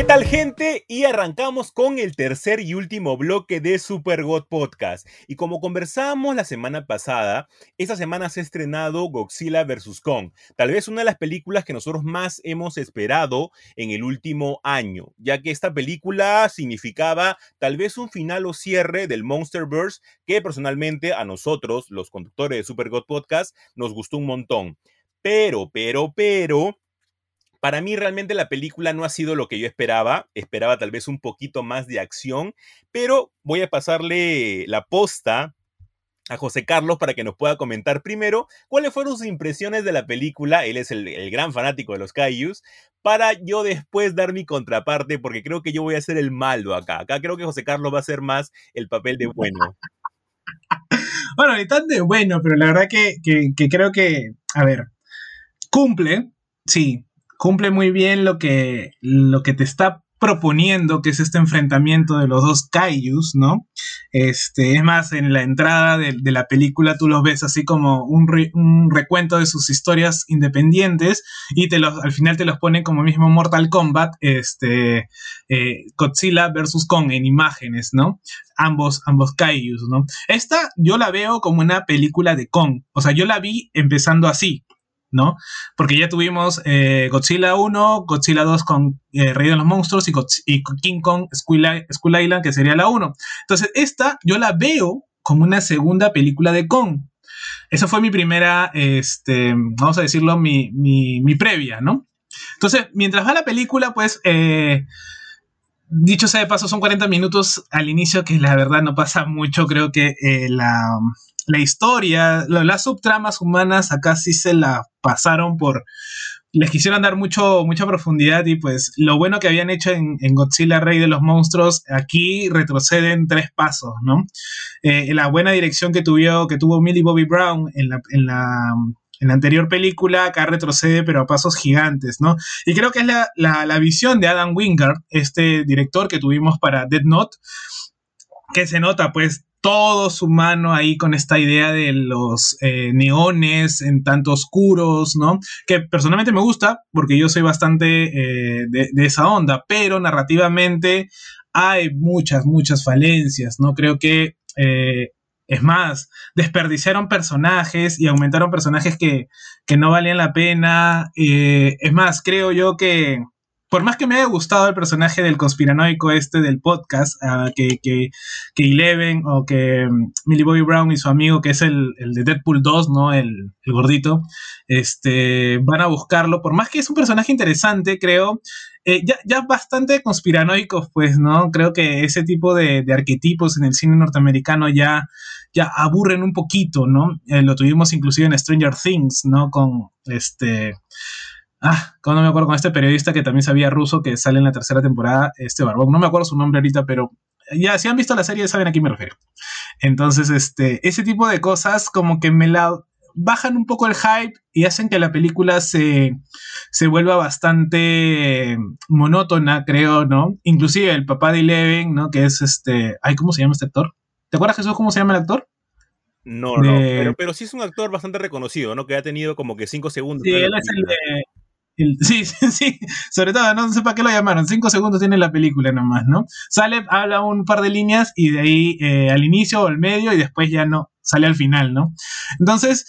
¿Qué tal gente? Y arrancamos con el tercer y último bloque de Super God Podcast. Y como conversamos la semana pasada, esta semana se ha estrenado Godzilla vs. Kong, tal vez una de las películas que nosotros más hemos esperado en el último año, ya que esta película significaba tal vez un final o cierre del Monsterverse que personalmente a nosotros, los conductores de Super God Podcast, nos gustó un montón. Pero, pero, pero, para mí realmente la película no ha sido lo que yo esperaba. Esperaba tal vez un poquito más de acción, pero voy a pasarle la posta a José Carlos para que nos pueda comentar primero cuáles fueron sus impresiones de la película. Él es el, gran fanático de los Kaijus. Para yo después dar mi contraparte, porque creo que yo voy a ser el malo acá. Acá creo que José Carlos va a ser más el papel de bueno. bueno, ni tan de bueno, pero la verdad que, que creo que, a ver, cumple, sí, cumple muy bien lo que, lo que te está proponiendo, que es este enfrentamiento de los dos kaijus, ¿no? Este, es más, en la entrada de, de la película tú los ves así como un, re, un, recuento de sus historias independientes y te los, al final te los ponen como mismo Mortal Kombat, este, eh, Godzilla versus Kong en imágenes, ¿no? Ambos, ambos kaijus, ¿no? Esta yo la veo como una película de Kong, o sea, yo la vi empezando así, ¿no? Porque ya tuvimos eh, Godzilla 1, Godzilla 2 con eh, Rey de los Monstruos y, King Kong Skull, Skull, Island, que sería la 1. Entonces, esta yo la veo como una segunda película de Kong. Esa fue mi primera, este, vamos a decirlo, mi, mi, mi previa, ¿no? Entonces, mientras va la película, pues, eh, dicho sea de paso, son 40 minutos al inicio, que la verdad no pasa mucho. Creo que la, la historia, las subtramas humanas acá sí se la pasaron por les quisieron dar mucho, mucha profundidad y pues lo bueno que habían hecho en, Godzilla Rey de los Monstruos, aquí retroceden tres pasos, ¿no? Eh, la buena dirección que, tuvo, que tuvo Millie Bobby Brown en la, en la, en la anterior película, acá retrocede pero a pasos gigantes, ¿no? Y creo que es la, la, la visión de Adam Wingard, este director que tuvimos para Dead Note, que se nota pues todo su mano ahí con esta idea de los eh, neones en tanto oscuros, ¿no? Que personalmente me gusta porque yo soy bastante eh, de, esa onda, pero narrativamente hay muchas, muchas falencias, ¿no? Creo que, eh, es más, desperdiciaron personajes y aumentaron personajes que, que no valían la pena. es más, creo yo que por más que me haya gustado el personaje del conspiranoico este del podcast, ah, que, que, que, Eleven o que um, Millie Bobby Brown y su amigo, que es el, de Deadpool 2, ¿no? El, gordito, este, van a buscarlo. Por más que es un personaje interesante, creo, eh, ya, ya bastante conspiranoicos, pues, ¿no? Creo que ese tipo de, arquetipos en el cine norteamericano ya, ya aburren un poquito, ¿no? Eh, lo tuvimos inclusive en Stranger Things, ¿no? Con este Ah, como no me acuerdo con este periodista que también sabía ruso que sale en la tercera temporada, este barbón. No me acuerdo su nombre ahorita, pero ya si han visto la serie saben a quién me refiero. Entonces, este, ese tipo de cosas como que me la bajan un poco el hype y hacen que la película se, se vuelva bastante monótona, creo, ¿no? Inclusive el papá de Eleven, ¿no? Que es este, ay, ¿cómo se llama este actor? ¿Te acuerdas Jesús cómo se llama el actor? No, no, pero, pero, sí es un actor bastante reconocido, ¿no? Que ha tenido como que cinco segundos. Sí, él es el de, sí, sí, sobre todo, no sé para qué lo llamaron, cinco segundos tiene la película nomás, ¿no? Sale, habla un par de líneas y de ahí eh, al inicio o al medio y después ya no, sale al final, ¿no? Entonces,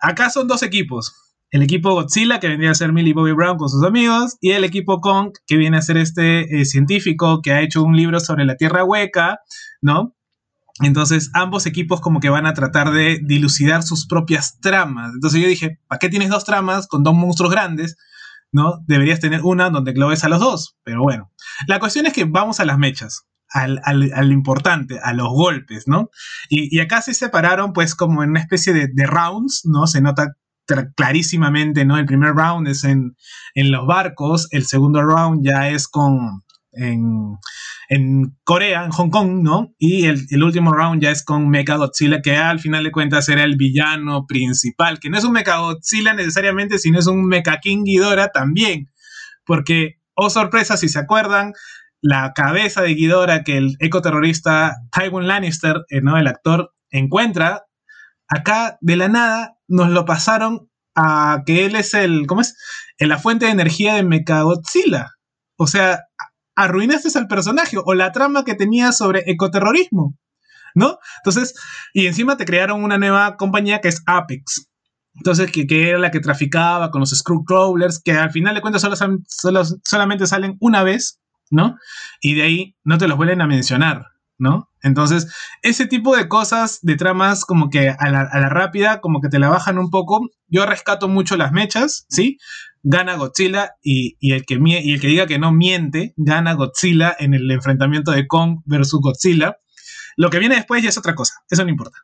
acá son dos equipos. El equipo Godzilla, que vendría a ser Millie Bobby Brown con sus amigos, y el equipo Kong, que viene a ser este eh, científico que ha hecho un libro sobre la Tierra Hueca, ¿no? Entonces, ambos equipos como que van a tratar de dilucidar sus propias tramas. Entonces yo dije, ¿para qué tienes dos tramas con dos monstruos grandes? ¿No? Deberías tener una donde globes a los dos, pero bueno. La cuestión es que vamos a las mechas, al, importante, a los golpes, ¿no? Y, acá se separaron pues como en una especie de, rounds, ¿no? Se nota clarísimamente, ¿no? El primer round es en, en los barcos, el segundo round ya es con en, Corea, en Hong Kong, ¿no? Y el, último round ya es con Mechagodzilla, que al final de cuentas era el villano principal, que no es un Mechagodzilla necesariamente, sino es un Mecha King Ghidorah también. Porque, oh sorpresa, si se acuerdan, la cabeza de Ghidorah que el ecoterrorista Tywin Lannister, eh, ¿no? El actor, encuentra, acá de la nada nos lo pasaron a que él es el, ¿cómo es? En la fuente de energía de Mechagodzilla. O sea, arruinaste al personaje o la trama que tenía sobre ecoterrorismo, ¿no? Entonces, y encima te crearon una nueva compañía que es Apex. Entonces, que, era la que traficaba con los Screwcrawlers, que al final de cuentas solo, solamente salen una vez, ¿no? Y de ahí no te los vuelven a mencionar, ¿no? Entonces, ese tipo de cosas, de tramas como que a la, a la, rápida, como que te la bajan un poco. Yo rescato mucho las mechas, ¿sí? Gana Godzilla y, el que, y el que diga que no miente, gana Godzilla en el enfrentamiento de Kong versus Godzilla. Lo que viene después ya es otra cosa, eso no importa,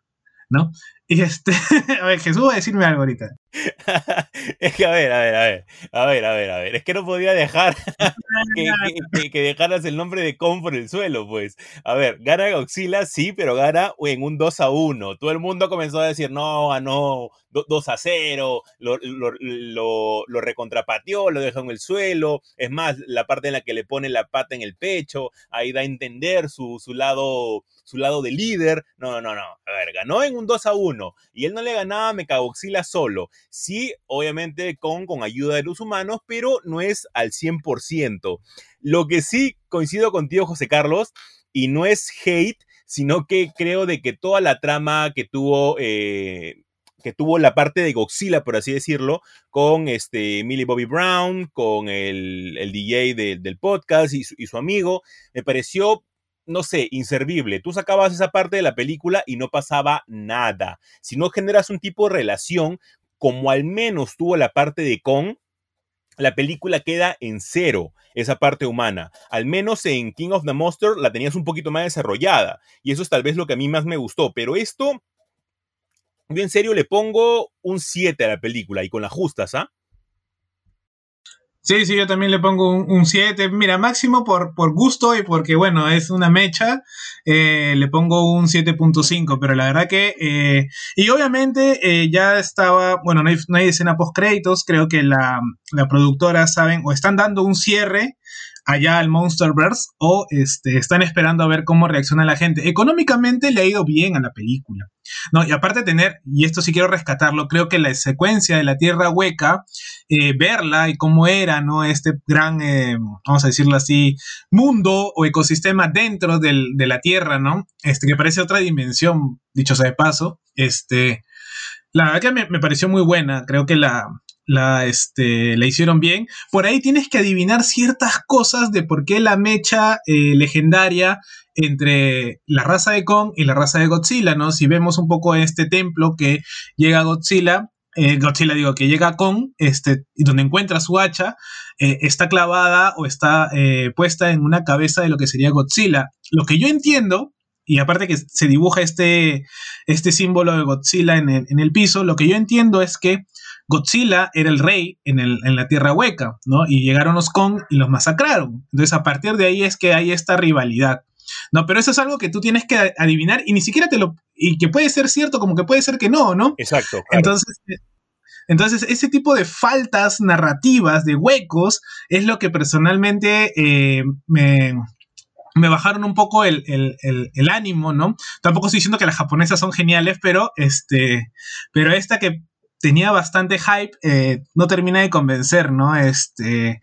¿no? Y este, a ver, Jesús va a decirme algo ahorita. es que a ver, a ver, a ver, a ver, a ver, a ver, es que no podía dejar que, que, dejaras el nombre de Kong por el suelo, pues. A ver, gana Godzilla, sí, pero gana en un 2 a 1. Todo el mundo comenzó a decir, no, ganó 2 a 0, lo, lo, lo, lo recontrapateó, lo dejó en el suelo. Es más, la parte en la que le pone la pata en el pecho, ahí da a entender su, su lado su lado de líder. No, no, no. A ver, ganó en un 2 a 1 y él no le ganaba a Mecagoxila solo. Sí, obviamente con, con ayuda de los humanos, pero no es al 100%. Lo que sí coincido contigo, José Carlos, y no es hate, sino que creo de que toda la trama que tuvo... Eh, que tuvo la parte de Godzilla, por así decirlo, con este Millie Bobby Brown, con el, DJ del podcast y y su, amigo, me pareció no sé, inservible. Tú sacabas esa parte de la película y no pasaba nada. Si no generas un tipo de relación, como al menos tuvo la parte de Kong, la película queda en cero, esa parte humana. Al menos en King of the Monster la tenías un poquito más desarrollada. Y eso es tal vez lo que a mí más me gustó. Pero esto Yo en serio le pongo un 7 a la película y con las justas, ¿ah? Sí, sí, yo también le pongo un 7. Mira, máximo por, por gusto y porque, bueno, es una mecha, eh, le pongo un 7.5, pero la verdad que... Eh, y obviamente eh, ya estaba, bueno, no hay, no hay escena post créditos, creo que la, la productora saben o están dando un cierre allá al Monsterverse o este, están esperando a ver cómo reacciona la gente. Económicamente le ha ido bien a la película. No, y aparte de tener, y esto sí quiero rescatarlo, creo que la secuencia de la Tierra Hueca, eh, verla y cómo era, ¿no? Este gran, eh, vamos a decirlo así, mundo o ecosistema dentro del, de la Tierra, ¿no? Este, que parece otra dimensión, dicho sea de paso, este... La verdad que me, me pareció muy buena, creo que la, la, este, la hicieron bien. Por ahí tienes que adivinar ciertas cosas de por qué la mecha eh, legendaria entre la raza de Kong y la raza de Godzilla, ¿no? Si vemos un poco este templo que llega Godzilla, eh, Godzilla digo, que llega Kong, este, donde encuentra su hacha, eh, está clavada o está puesta en una cabeza de lo que sería Godzilla. Lo que yo entiendo, y aparte que se dibuja este, este símbolo de Godzilla en el, en el piso, lo que yo entiendo es que Godzilla era el rey en, la Tierra Hueca, ¿no? Y llegaron los Kong y los masacraron. Entonces, a partir de ahí es que hay esta rivalidad. No, pero eso es algo que tú tienes que adivinar y ni siquiera te lo. y que puede ser cierto como que puede ser que no, ¿no? Exacto. Entonces. Entonces, ese tipo de faltas narrativas, de huecos, es lo que personalmente eh, me, bajaron un poco el, el, ánimo, ¿no? Tampoco estoy diciendo que las japonesas son geniales, pero este, pero esta que tenía bastante hype, eh, no termina de convencer, ¿no? Este,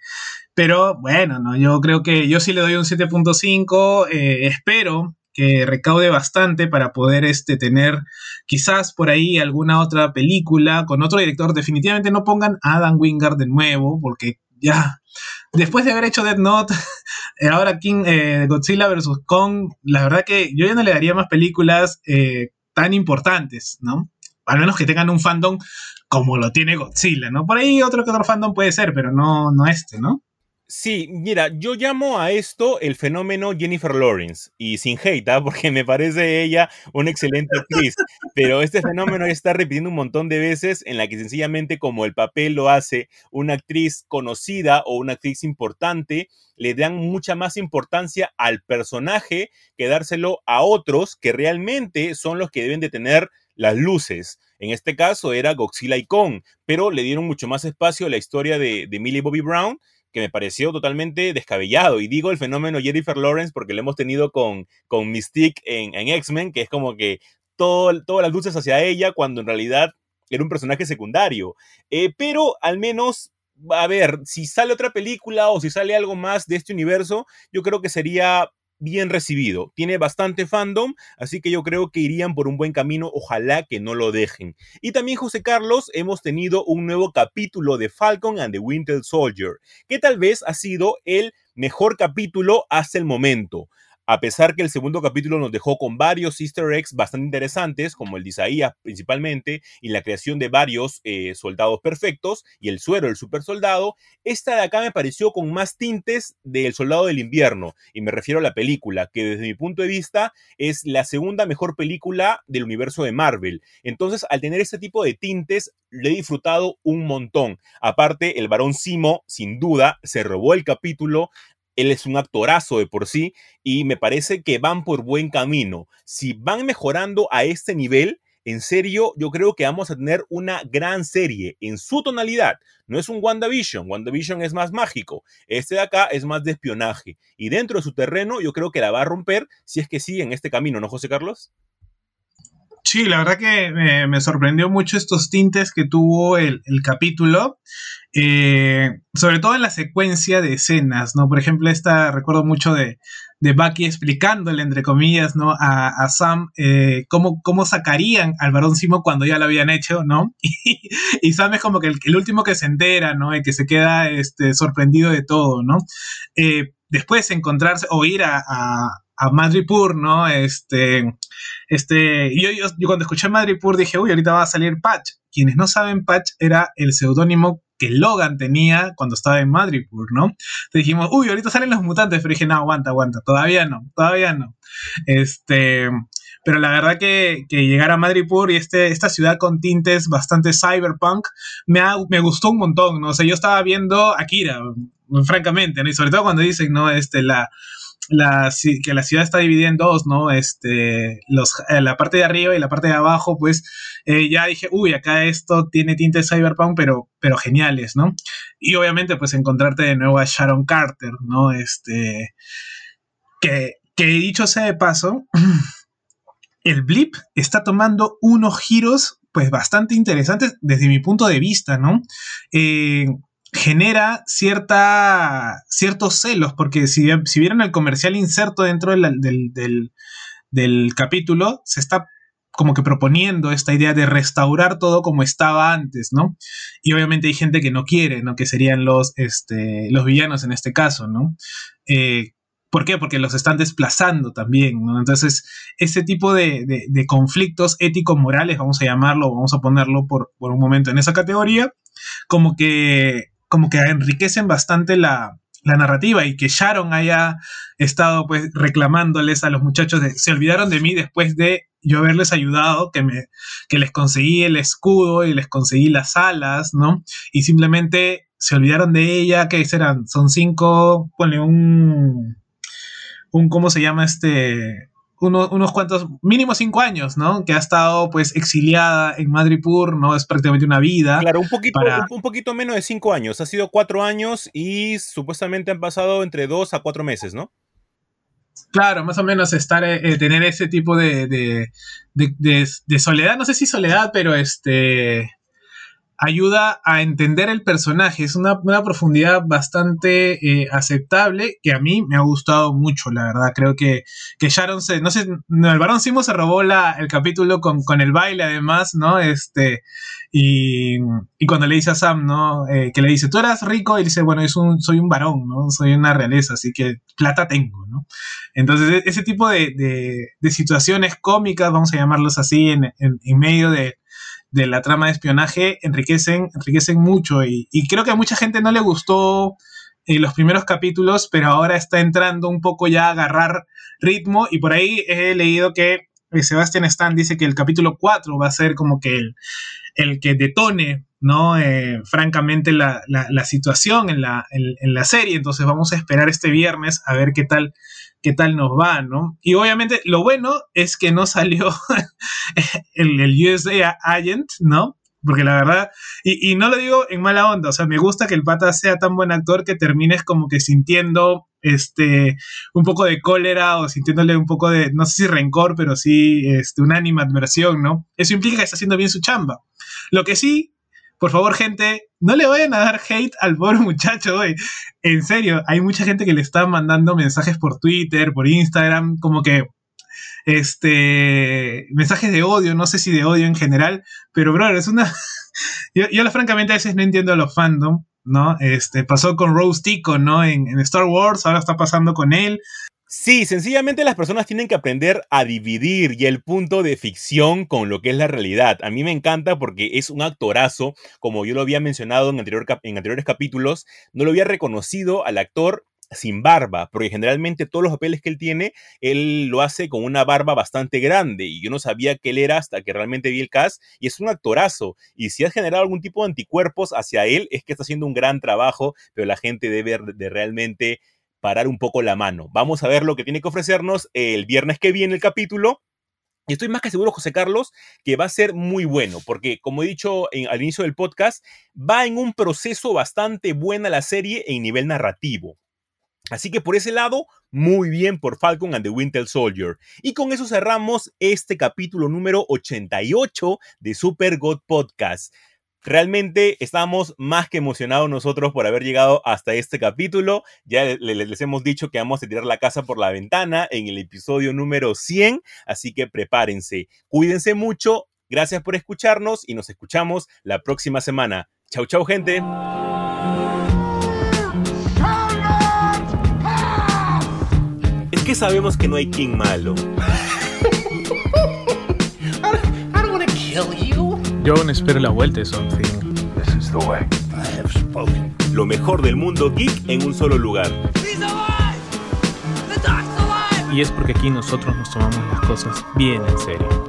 pero bueno, ¿no? Yo creo que yo sí le doy un 7.5, eh, espero que recaude bastante para poder este, tener quizás por ahí alguna otra película con otro director. Definitivamente no pongan a Adam Wingard de nuevo, porque ya, después de haber hecho Dead Note, eh, ahora King Godzilla vs. Kong, la verdad que yo ya no le daría más películas tan importantes, ¿no? Al menos que tengan un fandom como lo tiene Godzilla, ¿no? Por ahí otro que otro fandom puede ser, pero no, no este, ¿no? Sí, mira, yo llamo a esto el fenómeno Jennifer Lawrence, y sin hate, ¿ah? porque me parece ella una excelente actriz, pero este fenómeno está repitiendo un montón de veces en la que sencillamente como el papel lo hace una actriz conocida o una actriz importante, le dan mucha más importancia al personaje que dárselo a otros que realmente son los que deben de tener las luces. En este caso era Godzilla y Kong, pero le dieron mucho más espacio a la historia de, de Millie Bobby Brown, que me pareció totalmente descabellado. Y digo el fenómeno Jennifer Lawrence porque lo hemos tenido con, con Mystique en, X-Men, que es como que todo, todas las luces hacia ella, cuando en realidad era un personaje secundario. Eh, pero al menos a ver, si sale otra película o si sale algo más de este universo, yo creo que sería bien recibido. Tiene bastante fandom, así que yo creo que irían por un buen camino. Ojalá que no lo dejen. Y también, José Carlos, hemos tenido un nuevo capítulo de Falcon and the Winter Soldier, que tal vez ha sido el mejor capítulo hasta el momento a pesar que el segundo capítulo nos dejó con varios easter eggs bastante interesantes, como el de Isaías principalmente, y la creación de varios eh, soldados perfectos, y el suero del super soldado, esta de acá me pareció con más tintes del Soldado del Invierno, y me refiero a la película, que desde mi punto de vista es la segunda mejor película del universo de Marvel. Entonces, al tener este tipo de tintes, le he disfrutado un montón. Aparte, el varón Simo, sin duda, se robó el capítulo, él es un actorazo de por sí y me parece que van por buen camino. Si van mejorando a este nivel, en serio, yo creo que vamos a tener una gran serie en su tonalidad. No es un WandaVision, WandaVision es más mágico. Este de acá es más de espionaje. Y dentro de su terreno, yo creo que la va a romper si es que sigue en este camino, ¿no, José Carlos? Sí, la verdad que me, sorprendió mucho estos tintes que tuvo el, capítulo, eh, sobre todo en la secuencia de escenas, ¿no? Por ejemplo, esta recuerdo mucho de, de Bucky explicándole, entre comillas, ¿no? A, Sam eh, cómo, cómo, sacarían al varón Simo cuando ya lo habían hecho, ¿no? Y, Sam es como que el, último que se entera, ¿no? Y que se queda este, sorprendido de todo, ¿no? Eh, después encontrarse o ir a, a Madripur, ¿no? Este, este, yo, yo, cuando escuché Madripur dije, uy, ahorita va a salir Patch. Quienes no saben, Patch era el seudónimo que Logan tenía cuando estaba en Madripur, ¿no? Entonces dijimos, uy, ahorita salen los mutantes, pero dije, no, aguanta, aguanta, todavía no, todavía no. Este, pero la verdad que, que llegar a Madripoor y este, esta ciudad con tintes bastante cyberpunk me, me gustó un montón, ¿no? O sea, yo estaba viendo Akira, francamente, ¿no? Y sobre todo cuando dicen, ¿no? Este, la, la, que la ciudad está dividida en dos, ¿no? Este, los, eh, la parte de arriba y la parte de abajo, pues eh, ya dije, uy, acá esto tiene tintes cyberpunk, pero, pero geniales, ¿no? Y obviamente, pues encontrarte de nuevo a Sharon Carter, ¿no? Este, que, que dicho sea de paso, el blip está tomando unos giros, pues bastante interesantes desde mi punto de vista, ¿no? Eh, genera cierta, ciertos celos, porque si, si vieron el comercial inserto dentro del, del, capítulo, se está como que proponiendo esta idea de restaurar todo como estaba antes, ¿no? Y obviamente hay gente que no quiere, ¿no? Que serían los, este, los villanos en este caso, ¿no? Eh, ¿Por qué? Porque los están desplazando también, ¿no? Entonces, ese tipo de, de, conflictos ético-morales, vamos a llamarlo, vamos a ponerlo por, por, un momento en esa categoría, como que como que enriquecen bastante la, narrativa y que Sharon haya estado pues reclamándoles a los muchachos de se olvidaron de mí después de yo haberles ayudado, que, me, que les conseguí el escudo y les conseguí las alas, ¿no? Y simplemente se olvidaron de ella, que serán, son cinco, ponle un, un, ¿cómo se llama este? Unos cuantos, mínimo cinco años, ¿no? Que ha estado pues exiliada en Madripur, ¿no? Es prácticamente una vida. Claro, un poquito, un, poquito menos de cinco años. Ha sido cuatro años y supuestamente han pasado entre dos a cuatro meses, ¿no? Claro, más o menos estar, eh, eh, tener ese tipo de, de, de, soledad, no sé si soledad, pero este, ayuda a entender el personaje. Es una, profundidad bastante eh, aceptable que a mí me ha gustado mucho, la verdad. Creo que, que Sharon se, no sé, el varón Simo se robó la, el capítulo con, con, el baile además, ¿no? Este, y, y cuando le dice a Sam, ¿no? Eh, que le dice, tú eras rico, y dice, bueno, es un, soy un varón, ¿no? Soy una realeza, así que plata tengo, ¿no? Entonces, e, ese tipo de, de, situaciones cómicas, vamos a llamarlos así, en, en medio de, de la trama de espionaje enriquecen, enriquecen mucho y, creo que a mucha gente no le gustó eh, los primeros capítulos, pero ahora está entrando un poco ya a agarrar ritmo y por ahí he leído que eh, Sebastian Stan dice que el capítulo 4 va a ser como que el, el que detone, ¿no? Eh, francamente la, la, situación en la, en la serie, entonces vamos a esperar este viernes a ver qué tal qué tal nos va, ¿no? Y obviamente lo bueno es que no salió el, USA Agent, ¿no? Porque la verdad, y, no lo digo en mala onda, o sea, me gusta que el pata sea tan buen actor que termines como que sintiendo este un poco de cólera o sintiéndole un poco de, no sé si rencor, pero sí este, una animadversión, ¿no? Eso implica que está haciendo bien su chamba. Lo que sí por favor, gente, no le vayan a dar hate al pobre muchacho, güey. En serio, hay mucha gente que le está mandando mensajes por Twitter, por Instagram, como que este mensajes de odio, no sé si de odio en general, pero bro, es una yo, yo francamente a veces no entiendo a los fandom, ¿no? Este pasó con Rose Tico, ¿no? En, en Star Wars, ahora está pasando con él. Sí, sencillamente las personas tienen que aprender a dividir y el punto de ficción con lo que es la realidad. A mí me encanta porque es un actorazo, como yo lo había mencionado en, anteriores capítulos, no lo había reconocido al actor sin barba, porque generalmente todos los papeles que él tiene, él lo hace con una barba bastante grande y yo no sabía que él era hasta que realmente vi el cast y es un actorazo y si ha generado algún tipo de anticuerpos hacia él es que está haciendo un gran trabajo, pero la gente debe de realmente parar un poco la mano. Vamos a ver lo que tiene que ofrecernos el viernes que viene el capítulo. Y estoy más que seguro, José Carlos, que va a ser muy bueno, porque como he dicho al inicio del podcast, va en un proceso bastante buena la serie en nivel narrativo. Así que por ese lado, muy bien por Falcon and the Winter Soldier. Y con eso cerramos este capítulo número 88 de Super God Podcast. Realmente estamos más que emocionados nosotros por haber llegado hasta este capítulo. Ya les hemos dicho que vamos a tirar la casa por la ventana en el episodio número 100, así que prepárense. Cuídense mucho, gracias por escucharnos y nos escuchamos la próxima semana. Chau, chau, gente. Es que sabemos que no hay King malo. Yo aún espero la vuelta de Something. This is the way. I have spoken. Lo mejor del mundo geek en un solo lugar. He's alive! The alive! Y es porque aquí nosotros nos tomamos las cosas bien en serio.